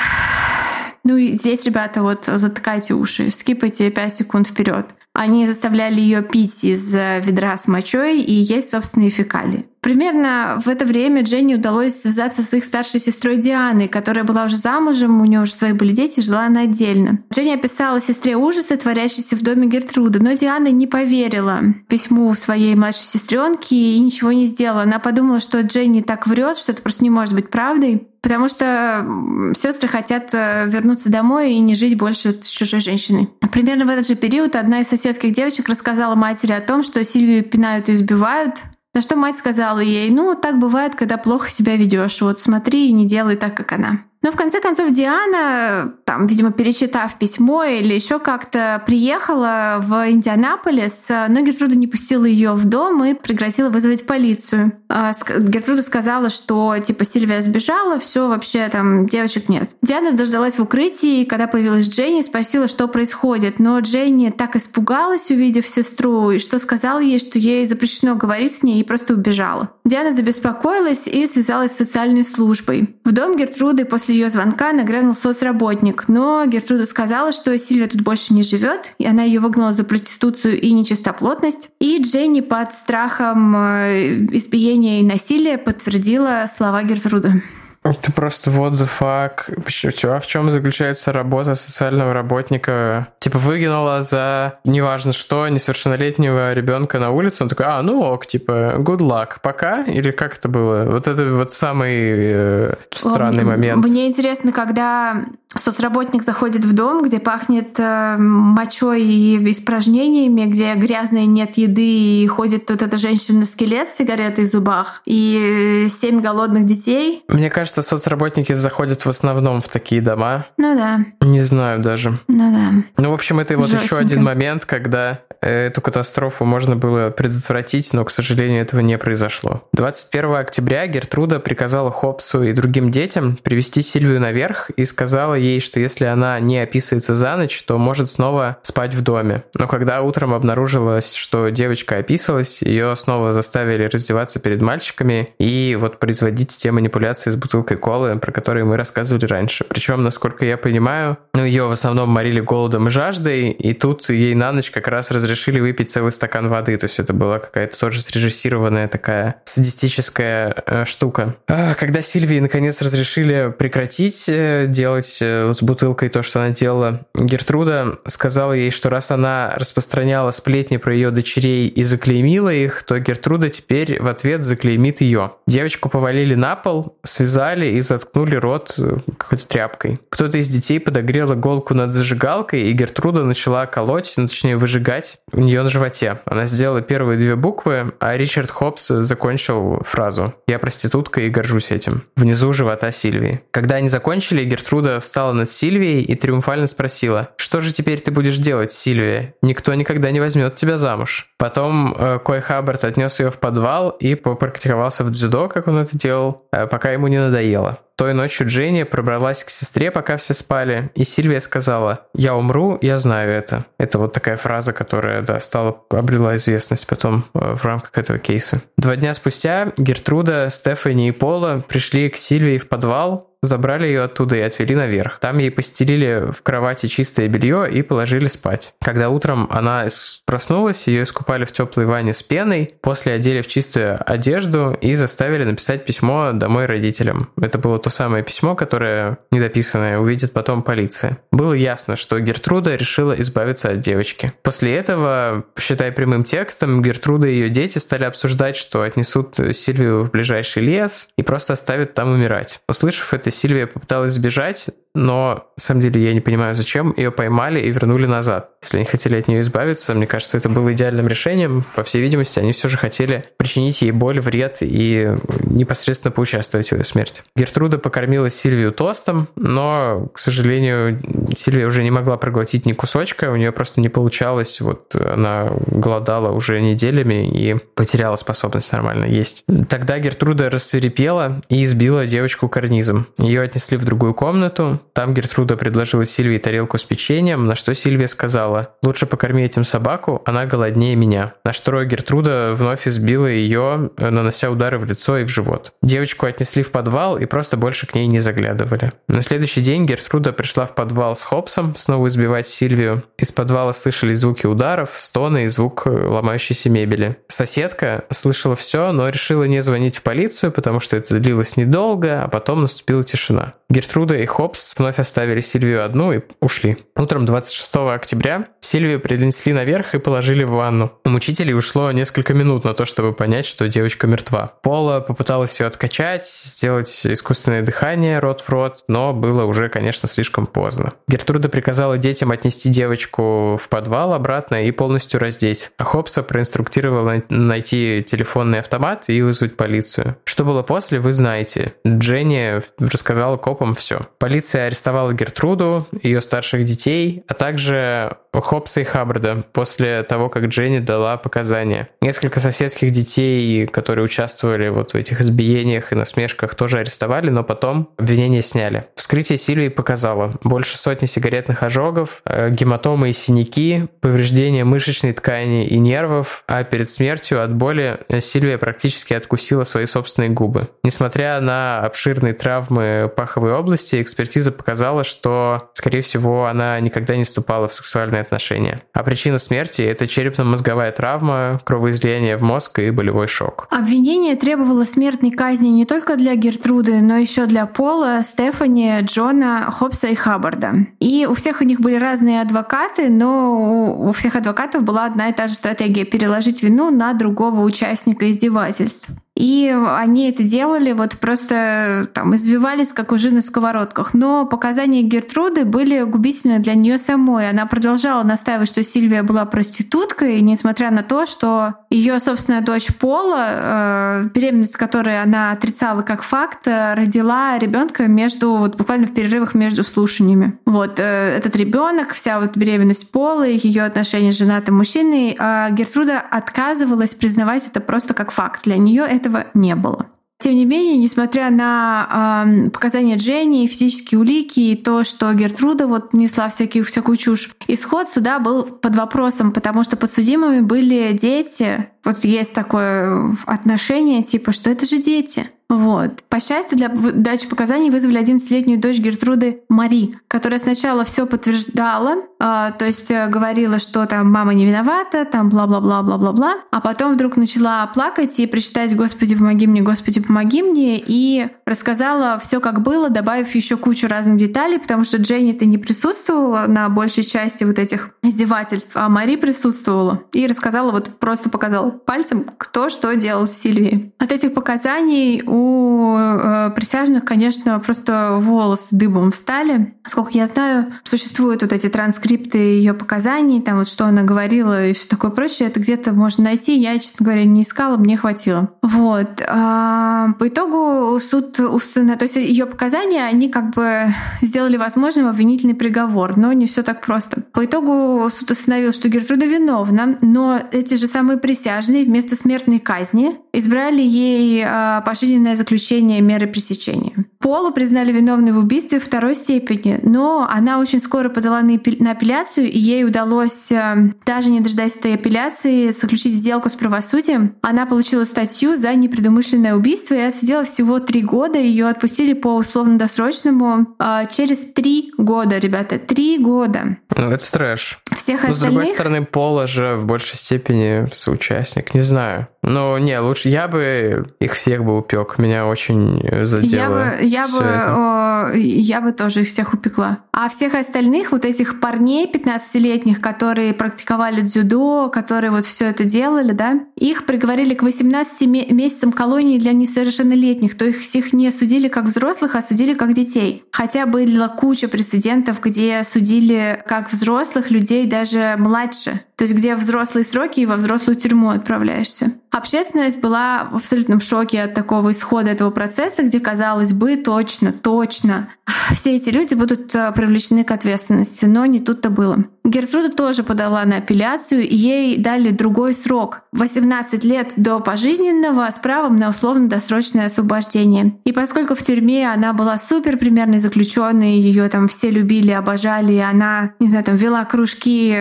ну и здесь, ребята, вот затыкайте уши, скипайте 5 секунд вперед. Они заставляли ее пить из э, ведра с мочой и есть собственные фекалии. Примерно в это время Дженни удалось связаться с их старшей сестрой Дианой, которая была уже замужем, у нее уже свои были дети, жила она отдельно. Дженни описала сестре ужасы, творящиеся в доме Гертруда, но Диана не поверила письму своей младшей сестренки и ничего не сделала. Она подумала, что Дженни так врет, что это просто не может быть правдой. Потому что сестры хотят э, вернуться домой и не жить больше с чужой женщиной. Примерно в этот же период одна из соседских девочек рассказала матери о том, что Сильвию пинают и избивают. На что мать сказала ей, ну, так бывает, когда плохо себя ведешь. Вот смотри и не делай так, как она. Но в конце концов Диана, там, видимо, перечитав письмо или еще как-то приехала в Индианаполис, но Гертруда не пустила ее в дом и пригрозила вызвать полицию. А, Гертруда сказала, что типа Сильвия сбежала, все вообще там девочек нет. Диана дождалась в укрытии, и когда появилась Дженни, спросила, что происходит. Но Дженни так испугалась, увидев сестру, и что сказала ей, что ей запрещено говорить с ней, и просто убежала. Диана забеспокоилась и связалась с социальной службой. В дом Гертруды после ее звонка нагрянул соцработник, но Гертруда сказала, что Сильвия тут больше не живет, и она ее выгнала за проституцию и нечистоплотность. И Дженни под страхом э, избиения и насилия подтвердила слова Гертруды. Это просто what the fuck. А в чем заключается работа социального работника? Типа выгнала за неважно что, несовершеннолетнего ребенка на улицу. Он такой, а, ну ок, типа, good luck, пока? Или как это было? Вот это вот самый э, странный момент. Мне интересно, когда соцработник заходит в дом, где пахнет э, мочой и испражнениями, где грязной нет еды, и ходит тут эта женщина-скелет с сигаретой в зубах, и семь голодных детей. Мне кажется, соцработники заходят в основном в такие дома. Ну да. Не знаю даже. Ну да. Ну, в общем, это вот еще один момент, когда эту катастрофу можно было предотвратить, но, к сожалению, этого не произошло. 21 октября Гертруда приказала Хопсу и другим детям привести Сильвию наверх и сказала ей, что если она не описывается за ночь, то может снова спать в доме. Но когда утром обнаружилось, что девочка описалась, ее снова заставили раздеваться перед мальчиками и вот производить те манипуляции с бутылкой колы, про которые мы рассказывали раньше. Причем, насколько я понимаю, ну, ее в основном морили голодом и жаждой, и тут ей на ночь как раз разрешили выпить целый стакан воды. То есть это была какая-то тоже срежиссированная такая садистическая э, штука. А, когда Сильвии наконец разрешили прекратить э, делать э, с бутылкой то, что она делала, Гертруда сказала ей, что раз она распространяла сплетни про ее дочерей и заклеймила их, то Гертруда теперь в ответ заклеймит ее. Девочку повалили на пол, связали и заткнули рот э, какой-то тряпкой. Кто-то из детей подогрел иголку над зажигалкой, и Гертруда начала колоть, ну, точнее выжигать у нее на животе. Она сделала первые две буквы, а Ричард Хопс закончил фразу «Я проститутка и горжусь этим» внизу живота Сильвии. Когда они закончили, Гертруда встала нависала над Сильвией и триумфально спросила, «Что же теперь ты будешь делать, Сильвия? Никто никогда не возьмет тебя замуж». Потом э, Кой Хаббард отнес ее в подвал и попрактиковался в дзюдо, как он это делал, э, пока ему не надоело. Той ночью Дженни пробралась к сестре, пока все спали, и Сильвия сказала «Я умру, я знаю это». Это вот такая фраза, которая, да, стала, обрела известность потом э, в рамках этого кейса. Два дня спустя Гертруда, Стефани и Пола пришли к Сильвии в подвал, Забрали ее оттуда и отвели наверх. Там ей постелили в кровати чистое белье и положили спать. Когда утром она проснулась, ее искупали в теплой ванне с пеной, после одели в чистую одежду и заставили написать письмо домой родителям. Это было то самое письмо, которое недописанное увидит потом полиция. Было ясно, что Гертруда решила избавиться от девочки. После этого, считай прямым текстом, Гертруда и ее дети стали обсуждать, что отнесут Сильвию в ближайший лес и просто оставят там умирать. Услышав это, Сильвия попыталась сбежать, но на самом деле я не понимаю, зачем ее поймали и вернули назад. Если они хотели от нее избавиться, мне кажется, это было идеальным решением. По всей видимости, они все же хотели причинить ей боль, вред и непосредственно поучаствовать в ее смерти. Гертруда покормила Сильвию тостом, но, к сожалению, Сильвия уже не могла проглотить ни кусочка, у нее просто не получалось. Вот она голодала уже неделями и потеряла способность нормально есть. Тогда Гертруда рассверепела и избила девочку карнизом. Ее отнесли в другую комнату, там Гертруда предложила Сильвии тарелку с печеньем, на что Сильвия сказала, «Лучше покорми этим собаку, она голоднее меня». На что Гертруда вновь избила ее, нанося удары в лицо и в живот. Девочку отнесли в подвал и просто больше к ней не заглядывали. На следующий день Гертруда пришла в подвал с Хопсом, снова избивать Сильвию. Из подвала слышали звуки ударов, стоны и звук ломающейся мебели. Соседка слышала все, но решила не звонить в полицию, потому что это длилось недолго, а потом наступила тишина. Гертруда и Хопс вновь оставили Сильвию одну и ушли. Утром 26 октября Сильвию принесли наверх и положили в ванну. У мучителей ушло несколько минут на то, чтобы понять, что девочка мертва. Пола попыталась ее откачать, сделать искусственное дыхание рот в рот, но было уже, конечно, слишком поздно. Гертруда приказала детям отнести девочку в подвал обратно и полностью раздеть. А Хопса проинструктировала найти телефонный автомат и вызвать полицию. Что было после, вы знаете. Дженни рассказала копам все. Полиция арестовала Гертруду, ее старших детей, а также Хопса и Хаббарда после того, как Дженни дала показания. Несколько соседских детей, которые участвовали вот в этих избиениях и насмешках, тоже арестовали, но потом обвинения сняли. Вскрытие Сильвии показало больше сотни сигаретных ожогов, э, гематомы и синяки, повреждения мышечной ткани и нервов, а перед смертью от боли Сильвия практически откусила свои собственные губы. Несмотря на обширные травмы паховой области, экспертиза показала, что, скорее всего, она никогда не вступала в сексуальные отношения. А причина смерти – это черепно-мозговая травма, кровоизлияние в мозг и болевой шок. Обвинение требовало смертной казни не только для Гертруды, но еще для Пола, Стефани, Джона, Хопса и Хаббарда. И у всех у них были разные адвокаты, но у всех адвокатов была одна и та же стратегия – переложить вину на другого участника издевательств. И они это делали, вот просто там извивались, как ужи на сковородках. Но показания Гертруды были губительны для нее самой. Она продолжала настаивать, что Сильвия была проституткой, несмотря на то, что ее собственная дочь Пола, э, беременность которой она отрицала как факт, э, родила ребенка между, вот буквально в перерывах между слушаниями. Вот э, этот ребенок, вся вот беременность Полы, ее отношения с женатым мужчиной, а Гертруда отказывалась признавать это просто как факт. Для нее это этого не было. Тем не менее, несмотря на э, показания Дженни, физические улики и то, что Гертруда вот несла всяких, всякую чушь, исход суда был под вопросом, потому что подсудимыми были дети. Вот есть такое отношение, типа, что это же дети. Вот. По счастью, для дачи показаний вызвали 11-летнюю дочь Гертруды Мари, которая сначала все подтверждала, э, то есть э, говорила, что там мама не виновата, там бла-бла-бла-бла-бла-бла, а потом вдруг начала плакать и прочитать «Господи, помоги мне, Господи, помоги мне», и рассказала все как было, добавив еще кучу разных деталей, потому что Дженни-то не присутствовала на большей части вот этих издевательств, а Мари присутствовала. И рассказала, вот просто показала пальцем, кто что делал с Сильвией. От этих показаний у э, присяжных, конечно, просто волосы дыбом встали. Сколько я знаю, существуют вот эти транскрипты ее показаний, там вот что она говорила и все такое прочее. Это где-то можно найти. Я, честно говоря, не искала, мне хватило. Вот. А, по итогу суд установил, то есть ее показания, они как бы сделали возможным обвинительный приговор, но не все так просто. По итогу суд установил, что Гертруда виновна, но эти же самые присяжные вместо смертной казни избрали ей пожизненное заключение меры пресечения. Полу признали виновной в убийстве второй степени, но она очень скоро подала на апелляцию, и ей удалось, а, даже не дожидаясь этой апелляции, заключить сделку с правосудием. Она получила статью за непредумышленное убийство и отсидела всего три года. Ее отпустили по условно-досрочному а, через три года, ребята, три года. Ну, это трэш. Всех Но, остальных... с другой стороны, Пола же в большей степени соучастник. Не знаю. Но не, лучше я бы их всех бы упек. Меня очень задело. Я бы, я бы, о, я бы тоже их всех упекла. А всех остальных, вот этих парней 15-летних, которые практиковали дзюдо, которые вот все это делали, да, их приговорили к 18 месяцам колонии для несовершеннолетних. То их не судили как взрослых, а судили как детей. Хотя была куча прецедентов, где судили как взрослых людей даже младше. То есть где взрослые сроки и во взрослую тюрьму отправляешься. Общественность была в абсолютном шоке от такого исхода этого процесса, где, казалось бы, точно, точно, все эти люди будут э, привлечены к ответственности, но не тут-то было. Гертруда тоже подала на апелляцию, и ей дали другой срок — 18 лет до пожизненного с правом на условно-досрочное освобождение. И поскольку в тюрьме она была супер примерной заключенной, ее там все любили, обожали, она, не знаю, там вела кружки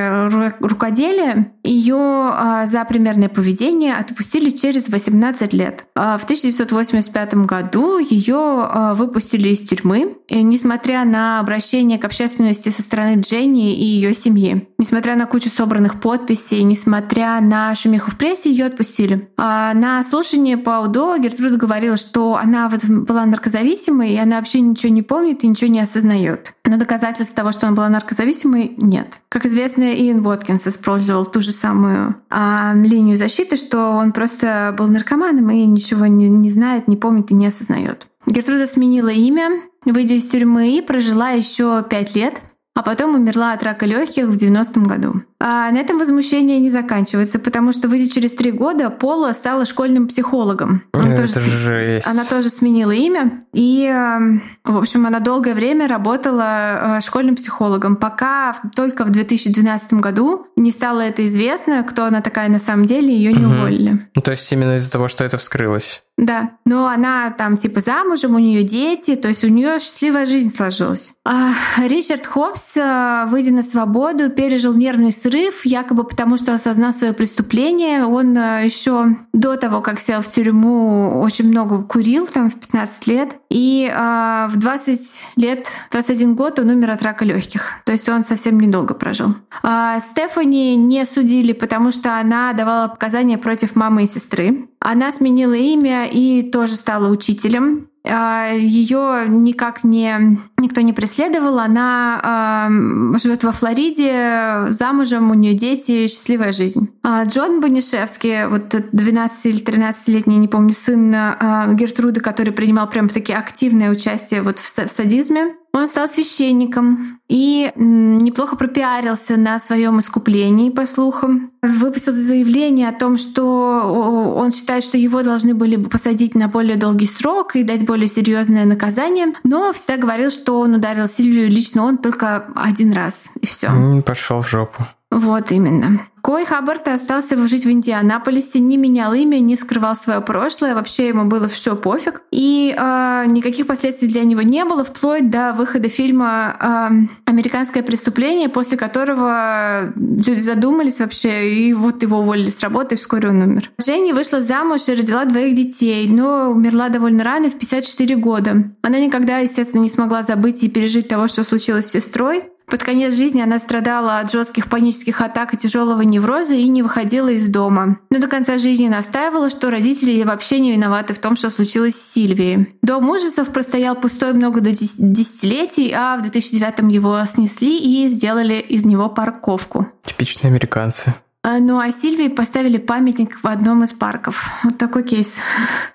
рукоделия, ее а, за примерное поведение отпустили через 18 лет. А в 1985 году ее а, выпустили из тюрьмы, и, несмотря на обращение к общественности со стороны Дженни и ее семьи, семьи. Несмотря на кучу собранных подписей, несмотря на шумиху в прессе, ее отпустили. А на слушании по УДО Гертруда говорила, что она вот была наркозависимой, и она вообще ничего не помнит и ничего не осознает. Но доказательств того, что она была наркозависимой, нет. Как известно, Иэн Боткинс использовал ту же самую а, линию защиты, что он просто был наркоманом и ничего не, не знает, не помнит и не осознает. Гертруда сменила имя, выйдя из тюрьмы, и прожила еще пять лет а потом умерла от рака легких в 90-м году. А на этом возмущение не заканчивается, потому что, выйдя через три года, Пола стала школьным психологом. Она, Это тоже, жесть. она тоже сменила имя. И, эм, в общем, она долгое время работала э, школьным психологом, пока только в 2012 году не стало это известно, кто она такая на самом деле, ее не угу. уволили. Ну, то есть именно из-за того, что это вскрылось. Да, но она там типа замужем, у нее дети, то есть у нее счастливая жизнь сложилась. А Ричард Хопс, э, выйдя на свободу, пережил нервный срыв, якобы потому, что осознал свое преступление. Он э, еще до того, как сел в тюрьму, очень много курил, там в 15 лет. И э, в 20 лет, 21 год он умер от рака легких. То есть он совсем недолго прожил. А Стефани не судили, потому что она давала показания против мамы и сестры. Она сменила имя и тоже стала учителем. А, Ее никак не никто не преследовал. Она э, живет во Флориде, замужем, у нее дети, счастливая жизнь. А Джон Банишевский, вот 12 или 13-летний, не помню, сын э, Гертруды, который принимал прям таки активное участие вот в, в садизме, он стал священником и неплохо пропиарился на своем искуплении, по слухам. Выпустил заявление о том, что он считает, что его должны были бы посадить на более долгий срок и дать более серьезное наказание, но всегда говорил, что он ударил Сильвию лично он только один раз, и все. Пошел в жопу. Вот именно. Кой Хаббард остался жить в Индианаполисе, не менял имя, не скрывал свое прошлое, вообще ему было все пофиг. И э, никаких последствий для него не было, вплоть до выхода фильма э, «Американское преступление», после которого люди задумались вообще, и вот его уволили с работы, и вскоре он умер. Женя вышла замуж и родила двоих детей, но умерла довольно рано, в 54 года. Она никогда, естественно, не смогла забыть и пережить того, что случилось с сестрой. Под конец жизни она страдала от жестких панических атак и тяжелого невроза и не выходила из дома. Но до конца жизни настаивала, что родители вообще не виноваты в том, что случилось с Сильвией. Дом ужасов простоял пустой много до десятилетий, а в 2009 его снесли и сделали из него парковку. Типичные американцы. А, ну а Сильвии поставили памятник в одном из парков. Вот такой кейс.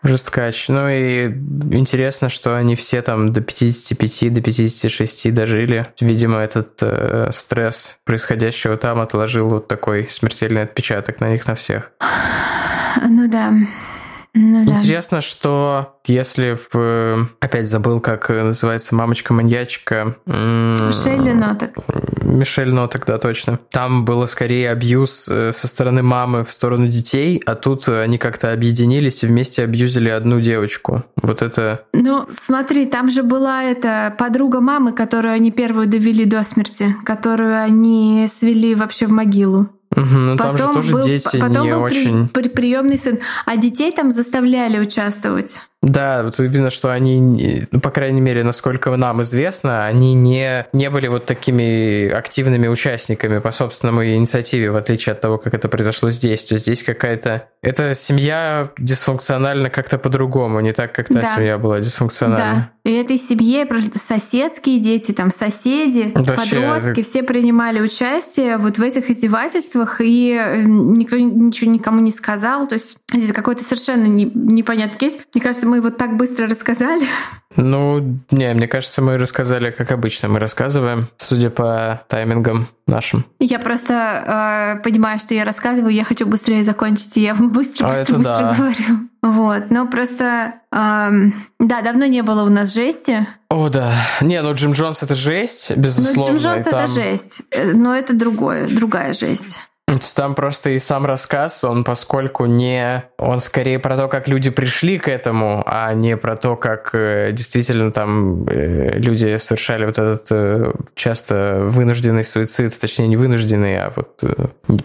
Жесткач. Ну и интересно, что они все там до 55, до 56 дожили. Видимо, этот э, стресс происходящего там отложил вот такой смертельный отпечаток на них на всех. Ну да. Ну, да. Интересно, что если в... Опять забыл, как называется мамочка-маньячка. Мишель Ноток. Мишель Ноток, да, точно. Там было скорее абьюз э, со стороны мамы в сторону детей, а тут они как-то объединились и вместе абьюзили одну девочку. Вот это... Ну, смотри, там же была эта подруга мамы, которую они первую довели до смерти, которую они свели вообще в могилу. Угу, ну потом там же тоже был, дети потом не был очень... При, при, приемный сын, а детей там заставляли участвовать. Да, вот видно, что они, ну, по крайней мере, насколько нам известно, они не, не были вот такими активными участниками по собственному инициативе, в отличие от того, как это произошло здесь. То есть здесь какая-то... Эта семья дисфункциональна как-то по-другому, не так, как та да. семья была дисфункциональна. Да. И этой семье соседские дети, там соседи, Вообще, подростки, все принимали участие вот в этих издевательствах, и э, никто ничего никому не сказал. То есть здесь какой-то совершенно не, непонятный кейс. Мне кажется, мы вот так быстро рассказали. Ну, не, мне кажется, мы рассказали, как обычно мы рассказываем, судя по таймингам нашим. Я просто э, понимаю, что я рассказываю, я хочу быстрее закончить, и я быстро, а быстро, быстро да. говорю. Вот, ну просто, э, да, давно не было у нас жести. О, да. Не, ну Джим Джонс это жесть, безусловно. Ну, Джим Джонс там... это жесть, э, но это другое, другая жесть. Там просто и сам рассказ, он поскольку не... Он скорее про то, как люди пришли к этому, а не про то, как э, действительно там э, люди совершали вот этот э, часто вынужденный суицид, точнее не вынужденный, а вот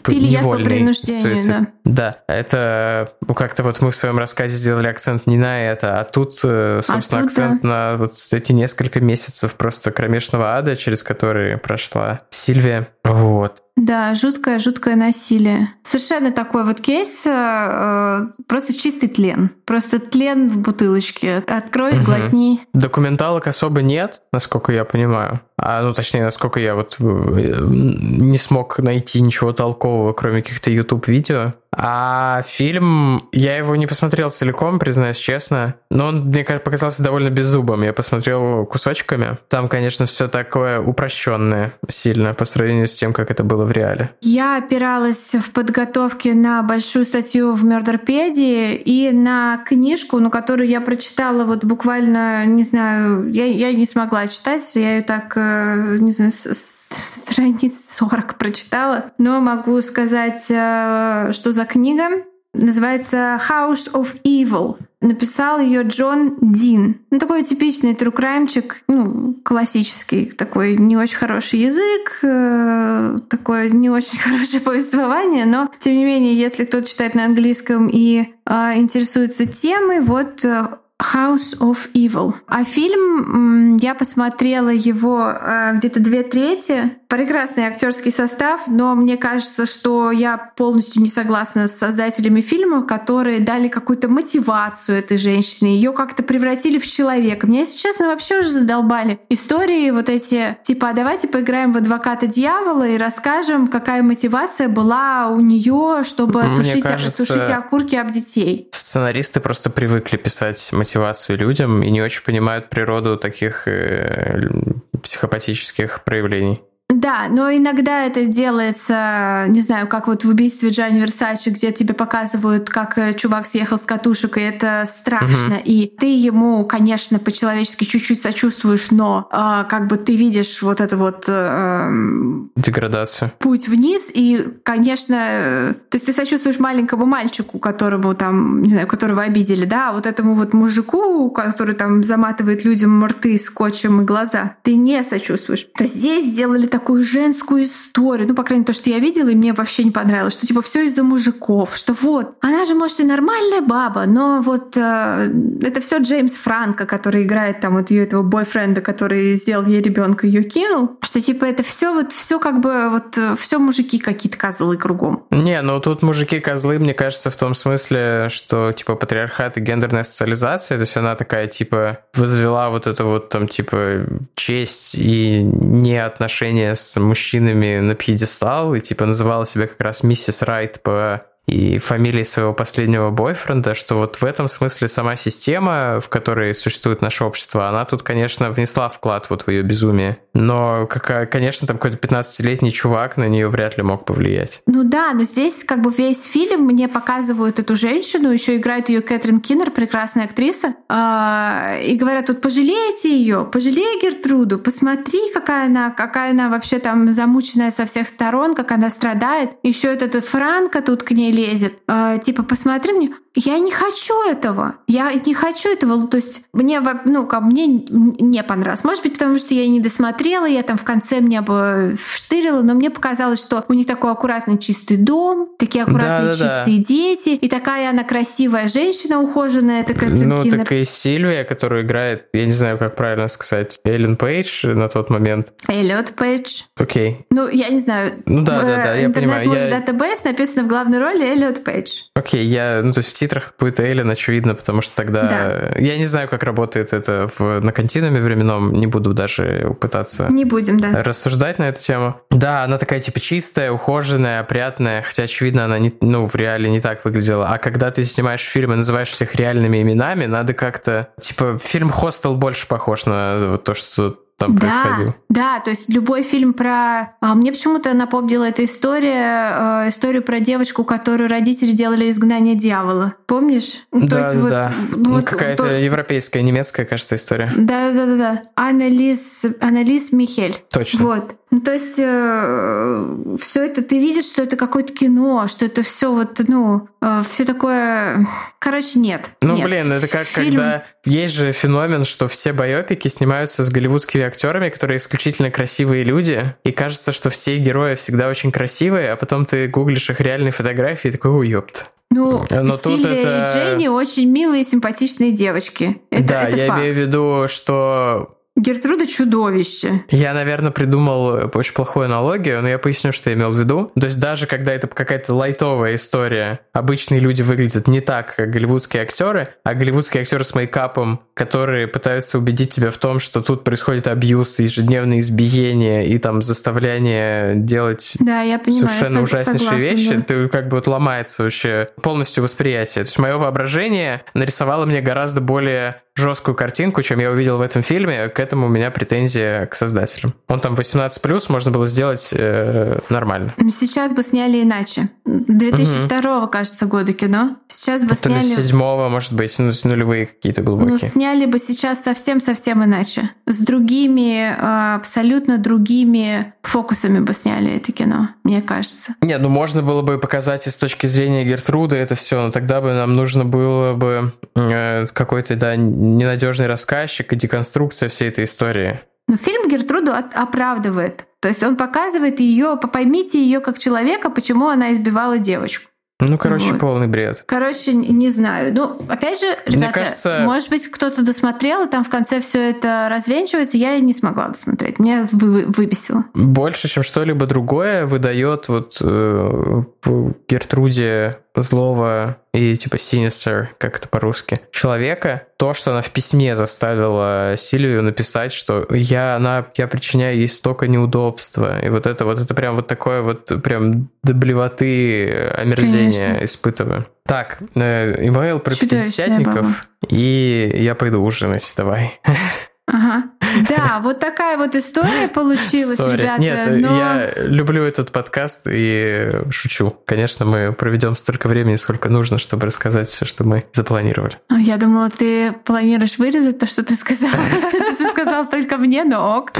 Пили невольный суицид. Да. да, это ну, как-то вот мы в своем рассказе сделали акцент не на это, а тут, собственно, а тут, акцент да. на вот эти несколько месяцев просто кромешного ада, через которые прошла Сильвия. Вот. Да, жуткое, жуткое насилие. Совершенно такой вот кейс, э, просто чистый тлен. Просто тлен в бутылочке. Открой, угу. глотни. Документалок особо нет, насколько я понимаю. А, ну, точнее, насколько я вот э, не смог найти ничего толкового, кроме каких-то YouTube-видео. А фильм, я его не посмотрел целиком, признаюсь честно, но он, мне показался довольно беззубым. Я посмотрел кусочками. Там, конечно, все такое упрощенное сильно по сравнению с тем, как это было в реале. Я опиралась в подготовке на большую статью в Мёрдерпедии и на книжку, ну, которую я прочитала вот буквально, не знаю, я, я не смогла читать, я ее так, э, не знаю, страниц 40 прочитала, но могу сказать, э, что за книга. Называется House of Evil. Написал ее Джон Дин. Ну, такой типичный трукраймчик, ну, классический, такой не очень хороший язык, э, такое не очень хорошее повествование, но, тем не менее, если кто-то читает на английском и э, интересуется темой, вот э, House of Evil. А фильм, я посмотрела его э, где-то две трети. Прекрасный актерский состав, но мне кажется, что я полностью не согласна с создателями фильма, которые дали какую-то мотивацию этой женщине, ее как-то превратили в человека. Меня, если честно, вообще уже задолбали истории вот эти, типа, а давайте поиграем в адвоката дьявола и расскажем, какая мотивация была у нее, чтобы тушить, кажется, тушить окурки об детей. Сценаристы просто привыкли писать мотивацию мотивацию людям и не очень понимают природу таких э, психопатических проявлений. Да, но иногда это делается, не знаю, как вот в убийстве Джанни Версачи, где тебе показывают, как э, чувак съехал с катушек, и это страшно. Угу. И ты ему, конечно, по-человечески чуть-чуть сочувствуешь, но э, как бы ты видишь вот это вот... Э, Деградацию. Путь вниз, и, конечно, то есть ты сочувствуешь маленькому мальчику, которому там, не знаю, которого обидели, да, а вот этому вот мужику, который там заматывает людям рты скотчем и глаза, ты не сочувствуешь. То есть здесь сделали так такую женскую историю, ну, по крайней мере, то, что я видела, и мне вообще не понравилось, что типа все из-за мужиков, что вот, она же, может, и нормальная баба, но вот э, это все Джеймс Франко, который играет там вот ее этого бойфренда, который сделал ей ребенка, ее кинул, что типа это все вот все как бы вот э, все мужики какие-то козлы кругом. Не, ну тут мужики козлы, мне кажется, в том смысле, что типа патриархат и гендерная социализация, то есть она такая типа возвела вот это вот там типа честь и не с мужчинами на пьедестал и типа называла себя как раз миссис Райт по и фамилии своего последнего бойфренда, что вот в этом смысле сама система, в которой существует наше общество, она тут, конечно, внесла вклад вот в ее безумие. Но, конечно, там какой-то 15-летний чувак на нее вряд ли мог повлиять. Ну да, но здесь как бы весь фильм мне показывают эту женщину, еще играет ее Кэтрин Киннер, прекрасная актриса, а, и говорят, вот пожалейте ее, пожалей Гертруду, посмотри, какая она, какая она вообще там замученная со всех сторон, как она страдает. Еще этот Франко тут к ней лезет. Э, типа, посмотри мне. Я не хочу этого. Я не хочу этого. То есть мне, ну, как мне не понравилось. Может быть, потому что я не досмотрела, я там в конце меня бы вштырила, но мне показалось, что у них такой аккуратный чистый дом, такие аккуратные да, да, чистые да. дети, и такая она красивая женщина ухоженная, такая Ну, Кинер. так и Сильвия, которую играет, я не знаю, как правильно сказать, Эллен Пейдж на тот момент. Эллиот Пейдж. Окей. Ну, я не знаю. Ну да, да, да, я понимаю. В database написано в главной роли Эллиот Пейдж. Окей, я, ну, то есть в титрах будет Эллен, очевидно, потому что тогда... Да. Я не знаю, как работает это в, на континууме временном, не буду даже пытаться... Не будем, да. Рассуждать на эту тему. Да, она такая, типа, чистая, ухоженная, опрятная, хотя, очевидно, она, не, ну, в реале не так выглядела. А когда ты снимаешь фильм и называешь всех реальными именами, надо как-то... Типа, фильм «Хостел» больше похож на вот то, что там да, происходило. Да, то есть любой фильм про... А, мне почему-то напомнила эта история, э, историю про девочку, которую родители делали изгнание дьявола. Помнишь? Ну, да, то есть, да. Вот, ну, вот, Какая-то то... европейская, немецкая, кажется, история. Да, да, да, да. Аннализ, Аннализ Михель. Точно. Вот. Ну, то есть э, все это ты видишь, что это какое-то кино, что это все вот, ну, э, все такое. Короче, нет. Ну, нет. блин, это как Фильм... когда есть же феномен, что все байопики снимаются с голливудскими актерами, которые исключительно красивые люди, и кажется, что все герои всегда очень красивые, а потом ты гуглишь их реальные фотографии и такой, ой, ёпт. Ну, Но Сильвия это... и Дженни очень милые, симпатичные девочки. Это, да, это я факт. имею в виду, что Гертруда чудовище. Я, наверное, придумал очень плохую аналогию, но я поясню, что я имел в виду. То есть даже когда это какая-то лайтовая история, обычные люди выглядят не так, как голливудские актеры, а голливудские актеры с мейкапом, которые пытаются убедить тебя в том, что тут происходит абьюз, ежедневные избиения и там заставляние делать да, я понимаю, совершенно я ужаснейшие согласна, вещи, да. ты как бы вот ломается вообще полностью восприятие. То есть мое воображение нарисовало мне гораздо более жесткую картинку, чем я увидел в этом фильме, к этому у меня претензия к создателям. Он там 18+, можно было сделать э, нормально. Сейчас бы сняли иначе. 2002, угу. кажется, года кино. Сейчас бы Это сняли... седьмого, может быть, ну, нулевые какие-то глубокие. Ну, сняли бы сейчас совсем-совсем иначе. С другими, э, абсолютно другими фокусами бы сняли это кино, мне кажется. Нет, ну можно было бы показать и с точки зрения Гертруды это все, но тогда бы нам нужно было бы э, какой-то, да, ненадежный рассказчик и деконструкция всей этой истории. Но фильм Гертруду оправдывает. То есть он показывает ее, поймите ее как человека, почему она избивала девочку. Ну, короче, вот. полный бред. Короче, не знаю. Ну, опять же, ребята, Мне кажется... может быть, кто-то досмотрел, и там в конце все это развенчивается. Я не смогла досмотреть. Меня вы выбесило. Больше, чем что-либо другое, выдает вот э, Гертруде злого и типа sinister, как это по-русски, человека, то, что она в письме заставила Сильвию написать, что я, она, я причиняю ей столько неудобства. И вот это вот это прям вот такое вот прям до блевоты омерзение Конечно. испытываю. Так, э, имейл про пятидесятников, и я пойду ужинать, давай. Ага. Да, вот такая вот история получилась, Sorry. ребята. Нет, но... я люблю этот подкаст и шучу. Конечно, мы проведем столько времени, сколько нужно, чтобы рассказать все, что мы запланировали. А, я думала, ты планируешь вырезать то, что ты сказал, что ты сказал только мне, но ок.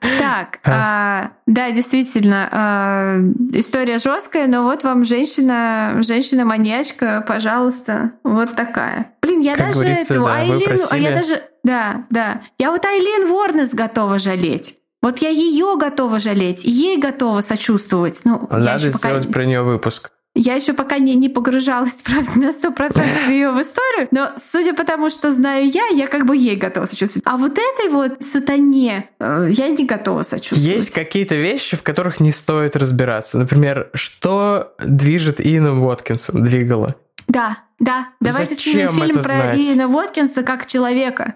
Так, а. А, да, действительно, а, история жесткая, но вот вам женщина, женщина-маньячка, пожалуйста, вот такая. Блин, я даже эту да, Айлин, я даже да, да. Я вот Айлен Ворнес готова жалеть. Вот я ее готова жалеть, ей готова сочувствовать. Ну, Надо сделать пока... про нее выпуск. Я еще пока не, не погружалась, правда, на сто процентов ее в историю, но судя по тому, что знаю я, я как бы ей готова сочувствовать. А вот этой вот сатане э, я не готова сочувствовать. Есть какие-то вещи, в которых не стоит разбираться. Например, что движет Ином Уоткинсом, двигало? Да, Да, давайте Зачем снимем фильм про? Иена Воткинса как человека.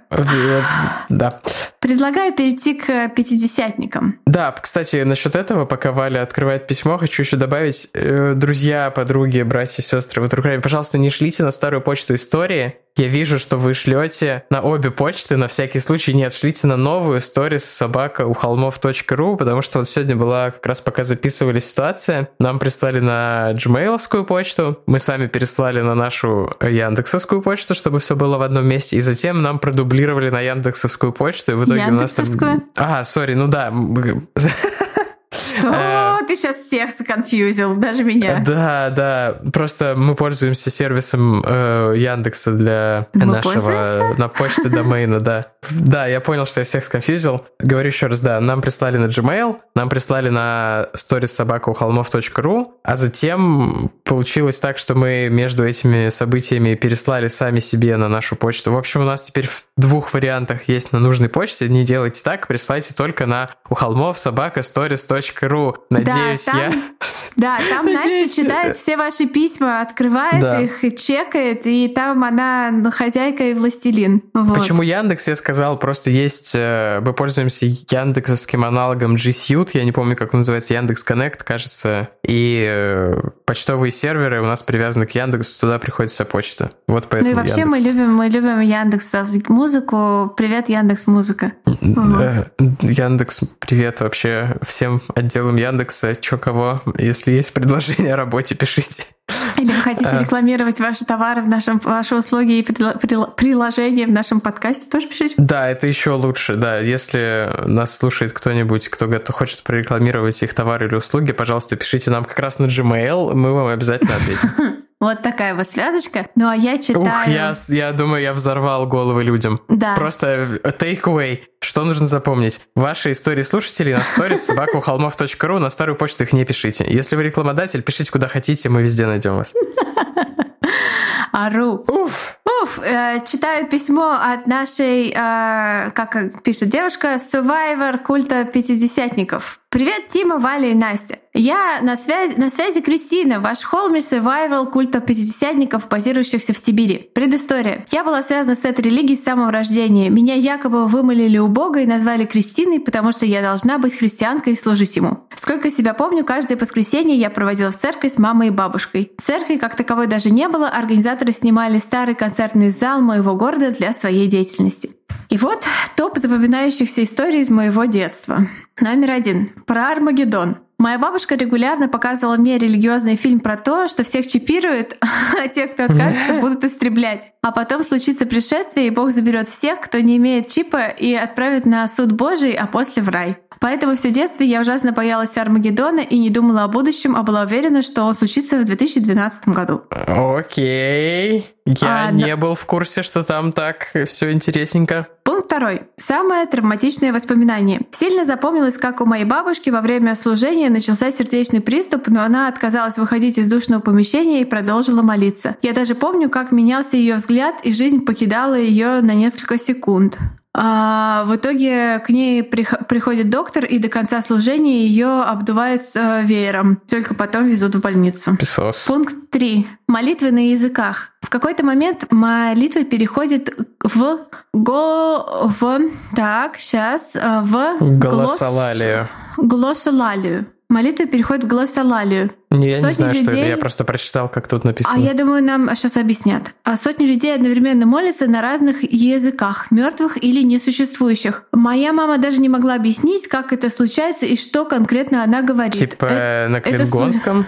Да. Предлагаю перейти к пятидесятникам. Да, кстати, насчет этого, пока Валя открывает письмо, хочу еще добавить, э, друзья, подруги, братья, сестры, в Украине, пожалуйста, не шлите на старую почту истории. Я вижу, что вы шлете на обе почты, на всякий случай нет, шлите на новую stories собака у холмов.ру, потому что вот сегодня была как раз пока записывали ситуация, нам прислали на gmailовскую почту, мы сами переслали на нашу яндексовскую почту, чтобы все было в одном месте, и затем нам продублировали на яндексовскую почту, и в итоге у нас там... Яндексовскую? А, сори, ну да. Что? Ты сейчас всех законфьюзил, даже меня. Да, да. Просто мы пользуемся сервисом э, Яндекса для Мы нашего пользуемся? на почте домейна, да. Да, я понял, что я всех сконфьюзил. Говорю еще раз, да, нам прислали на Gmail, нам прислали на stories собака у холмов.ру, а затем получилось так, что мы между этими событиями переслали сами себе на нашу почту. В общем, у нас теперь в двух вариантах есть на нужной почте. Не делайте так, присылайте только на у холмов собака stories.ru. Надеюсь, там- я... Да, там Настя читает все ваши письма, открывает Да. их, чекает, и там она ну, хозяйка и властелин. Вот. Почему Яндекс, я сказал, просто есть, э, мы пользуемся яндексовским аналогом G Suite, я не помню, как он называется, Яндекс Connect, кажется, и э, почтовые серверы у нас привязаны к Яндексу, туда приходит вся почта. Вот Ну поэтому и вообще Яндекс. мы любим, мы любим Яндекс музыку. Привет, Яндекс Музыка. Да, Яндекс, привет вообще всем отделам Яндекса, чё кого, если есть предложение о работе, пишите. Или вы хотите А. рекламировать ваши товары в нашем, ваши услуги и приложения в нашем подкасте, тоже пишите. Да, это еще лучше, да. Если нас слушает кто-нибудь, кто хочет прорекламировать их товары или услуги, пожалуйста, пишите нам как раз на Gmail, мы вам обязательно ответим. Вот такая вот связочка. Ну а я читаю... Ух, я, я думаю, я взорвал головы людям. Да. Просто э, take away. Что нужно запомнить? Ваши истории слушателей на сторис собакаухолмов.ру на старую почту их не пишите. Если вы рекламодатель, пишите куда хотите, мы везде найдем вас. Ару. Уф! Уф, э, читаю письмо от нашей, э, как пишет девушка, survivor культа пятидесятников. Привет, Тима, Валя и Настя. Я на связи, на связи Кристина, ваш холмиш survival культа пятидесятников, базирующихся в Сибири. Предыстория. Я была связана с этой религией с самого рождения. Меня якобы вымолили у Бога и назвали Кристиной, потому что я должна быть христианкой и служить ему. Сколько себя помню, каждое воскресенье я проводила в церкви с мамой и бабушкой. Церкви как таковой даже не было, организаторы снимали старый концертный зал моего города для своей деятельности. И вот топ запоминающихся историй из моего детства. Номер один. Про Армагеддон. Моя бабушка регулярно показывала мне религиозный фильм про то, что всех чипируют, а тех, кто откажется, будут истреблять. А потом случится пришествие, и Бог заберет всех, кто не имеет чипа, и отправит на суд Божий, а после в рай. Поэтому все детство я ужасно боялась Армагеддона и не думала о будущем, а была уверена, что он случится в 2012 году. Окей. Я А, не был в курсе, что там так все интересненько. Пункт второй. Самое травматичное воспоминание. Сильно запомнилось, как у моей бабушки во время служения начался сердечный приступ, но она отказалась выходить из душного помещения и продолжила молиться. Я даже помню, как менялся ее взгляд, и жизнь покидала ее на несколько секунд. А, в итоге к ней прих- приходит доктор, и до конца служения ее обдувают э, веером. Только потом везут в больницу. Песос. Пункт 3. Молитвы на языках. В какой-то момент молитва переходит в го в так сейчас в Голосолалию. глоссолалию. Молитва переходит в глоссолалию. Не, Я не Сотни знаю, что это. людей- Я просто прочитал, как тут написано. А я думаю, нам сейчас объяснят. А сотни людей одновременно молятся на разных языках, мертвых или несуществующих. Моя мама даже не могла объяснить, как это случается и что конкретно она говорит. Типа Э, на это слу- клингонском?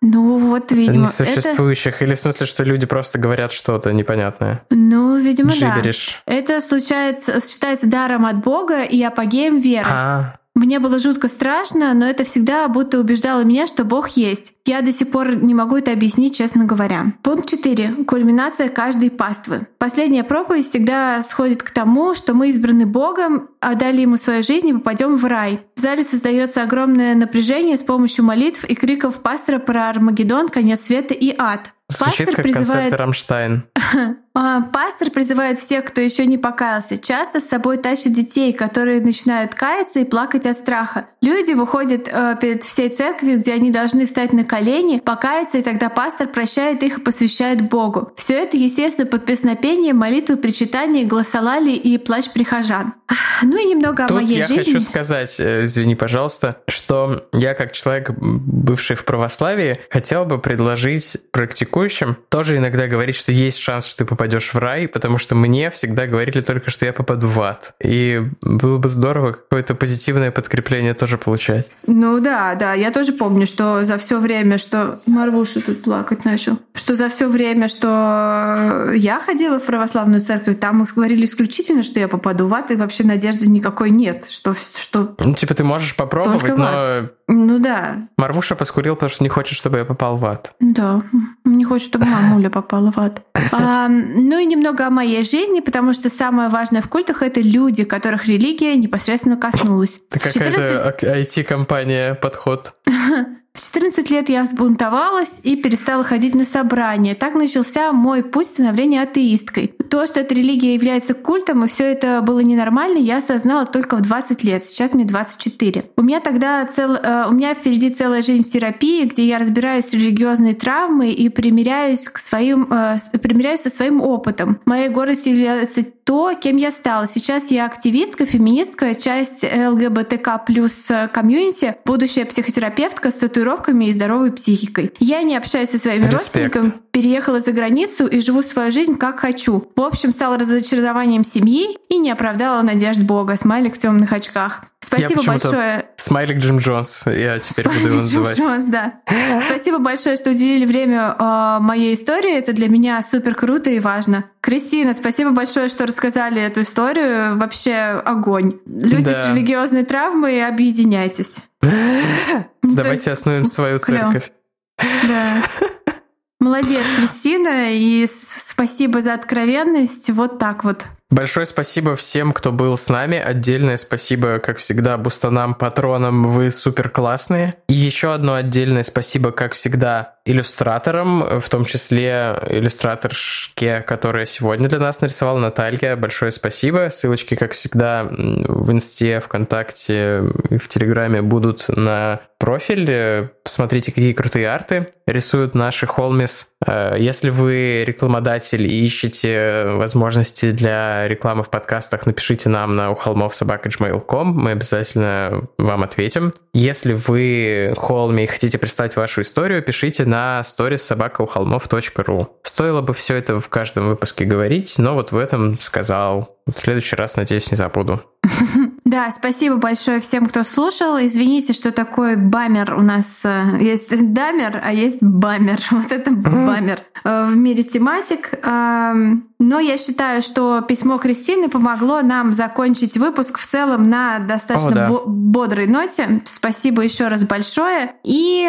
Ну вот, видимо. это- Несуществующих? Или в смысле, что люди просто говорят что-то непонятное? Ну, видимо, да. Джибериш. Это случается, считается даром от Бога и апогеем веры. А, Мне было жутко страшно, но это всегда будто убеждало меня, что Бог есть. Я до сих пор не могу это объяснить, честно говоря. Пункт 4. Кульминация каждой паствы. Последняя проповедь всегда сходит к тому, что мы избраны Богом, отдали Ему свою жизнь и попадем в рай. В зале создается огромное напряжение с помощью молитв и криков пастора про Армагеддон, конец света и ад. звучит как концерт Рамштайн. А, пастор призывает всех, кто еще не покаялся. Часто с собой тащит детей, которые начинают каяться и плакать от страха. Люди выходят э, перед всей церковью, где они должны встать на колени, покаяться, и тогда пастор прощает их и посвящает Богу. Все это, естественно, под песнопение, молитвы, причитания, голосолали и плач прихожан. Ну и немного Тут о моей я жизни. хочу сказать, э, извини, пожалуйста, что я как человек, бывший в православии, хотел бы предложить практикующим тоже иногда говорить, что есть шанс, что ты попадешь в рай, потому что мне всегда говорили только, что я попаду в ад. И было бы здорово какое-то позитивное подкрепление тоже получать. Ну да, да, я тоже помню, что за все время, что Марвуша тут плакать начал, что за все время, что я ходила в православную церковь, там говорили исключительно, что я попаду в ад, и вообще надежды никакой нет, что... что... Ну, типа, ты можешь попробовать, но... Ну да. Марвуша поскурил, потому что не хочет, чтобы я попал в ад. Да, не хочет, чтобы мамуля попала в ад. А, ну и немного о моей жизни, потому что самое важное в культах — это люди, которых религия непосредственно коснулась. Это какая-то 14... IT-компания подход. В 14 лет я взбунтовалась и перестала ходить на собрания. Так начался мой путь становления атеисткой. То, что эта религия является культом, и все это было ненормально, я осознала только в 20 лет. Сейчас мне 24. У меня тогда цел, э, у меня впереди целая жизнь в терапии, где я разбираюсь с религиозной травмой и примиряюсь к своим, э, примиряюсь со своим опытом. Моей гордостью является то, кем я стала. Сейчас я активистка, феминистка, часть ЛГБТК плюс комьюнити, будущая психотерапевтка с татуировками и здоровой психикой. Я не общаюсь со своими Респект. родственниками, переехала за границу и живу свою жизнь как хочу. В общем, стала разочарованием семьи и не оправдала надежд Бога. Смайлик в темных очках. Спасибо я большое. Смайлик Джим Джонс. Я теперь Смайлик буду его называть. Джим Джонс, да. Спасибо большое, что уделили время э, моей истории. Это для меня супер круто и важно. Кристина, спасибо большое, что рассказали эту историю. Вообще огонь. Люди да. с религиозной травмой, объединяйтесь. Давайте основаем свою церковь. Да. Молодец, Кристина, и спасибо за откровенность. Вот так вот. Большое спасибо всем, кто был с нами. Отдельное спасибо, как всегда, бустанам, патронам. Вы супер классные. И еще одно отдельное спасибо, как всегда, иллюстраторам, в том числе иллюстраторшке, которая сегодня для нас нарисовала, Наталья. Большое спасибо. Ссылочки, как всегда, в Инсте, ВКонтакте и в Телеграме будут на профиль. Посмотрите, какие крутые арты рисуют наши холмис. Э, если вы рекламодатель и ищете возможности для рекламы в подкастах, напишите нам на ухолмов собака.gmail.com, мы обязательно вам ответим. Если вы холми и хотите представить вашу историю, пишите на stories собакаухолмов.ру. Стоило бы все это в каждом выпуске говорить, но вот в этом сказал. В следующий раз, надеюсь, не забуду. Да, спасибо большое всем, кто слушал. Извините, что такой бамер у нас э, есть дамер, а есть бамер. Вот это бамер э, в мире тематик. Но я считаю, что письмо Кристины помогло нам закончить выпуск в целом на достаточно О, да. бодрой ноте. Спасибо еще раз большое. И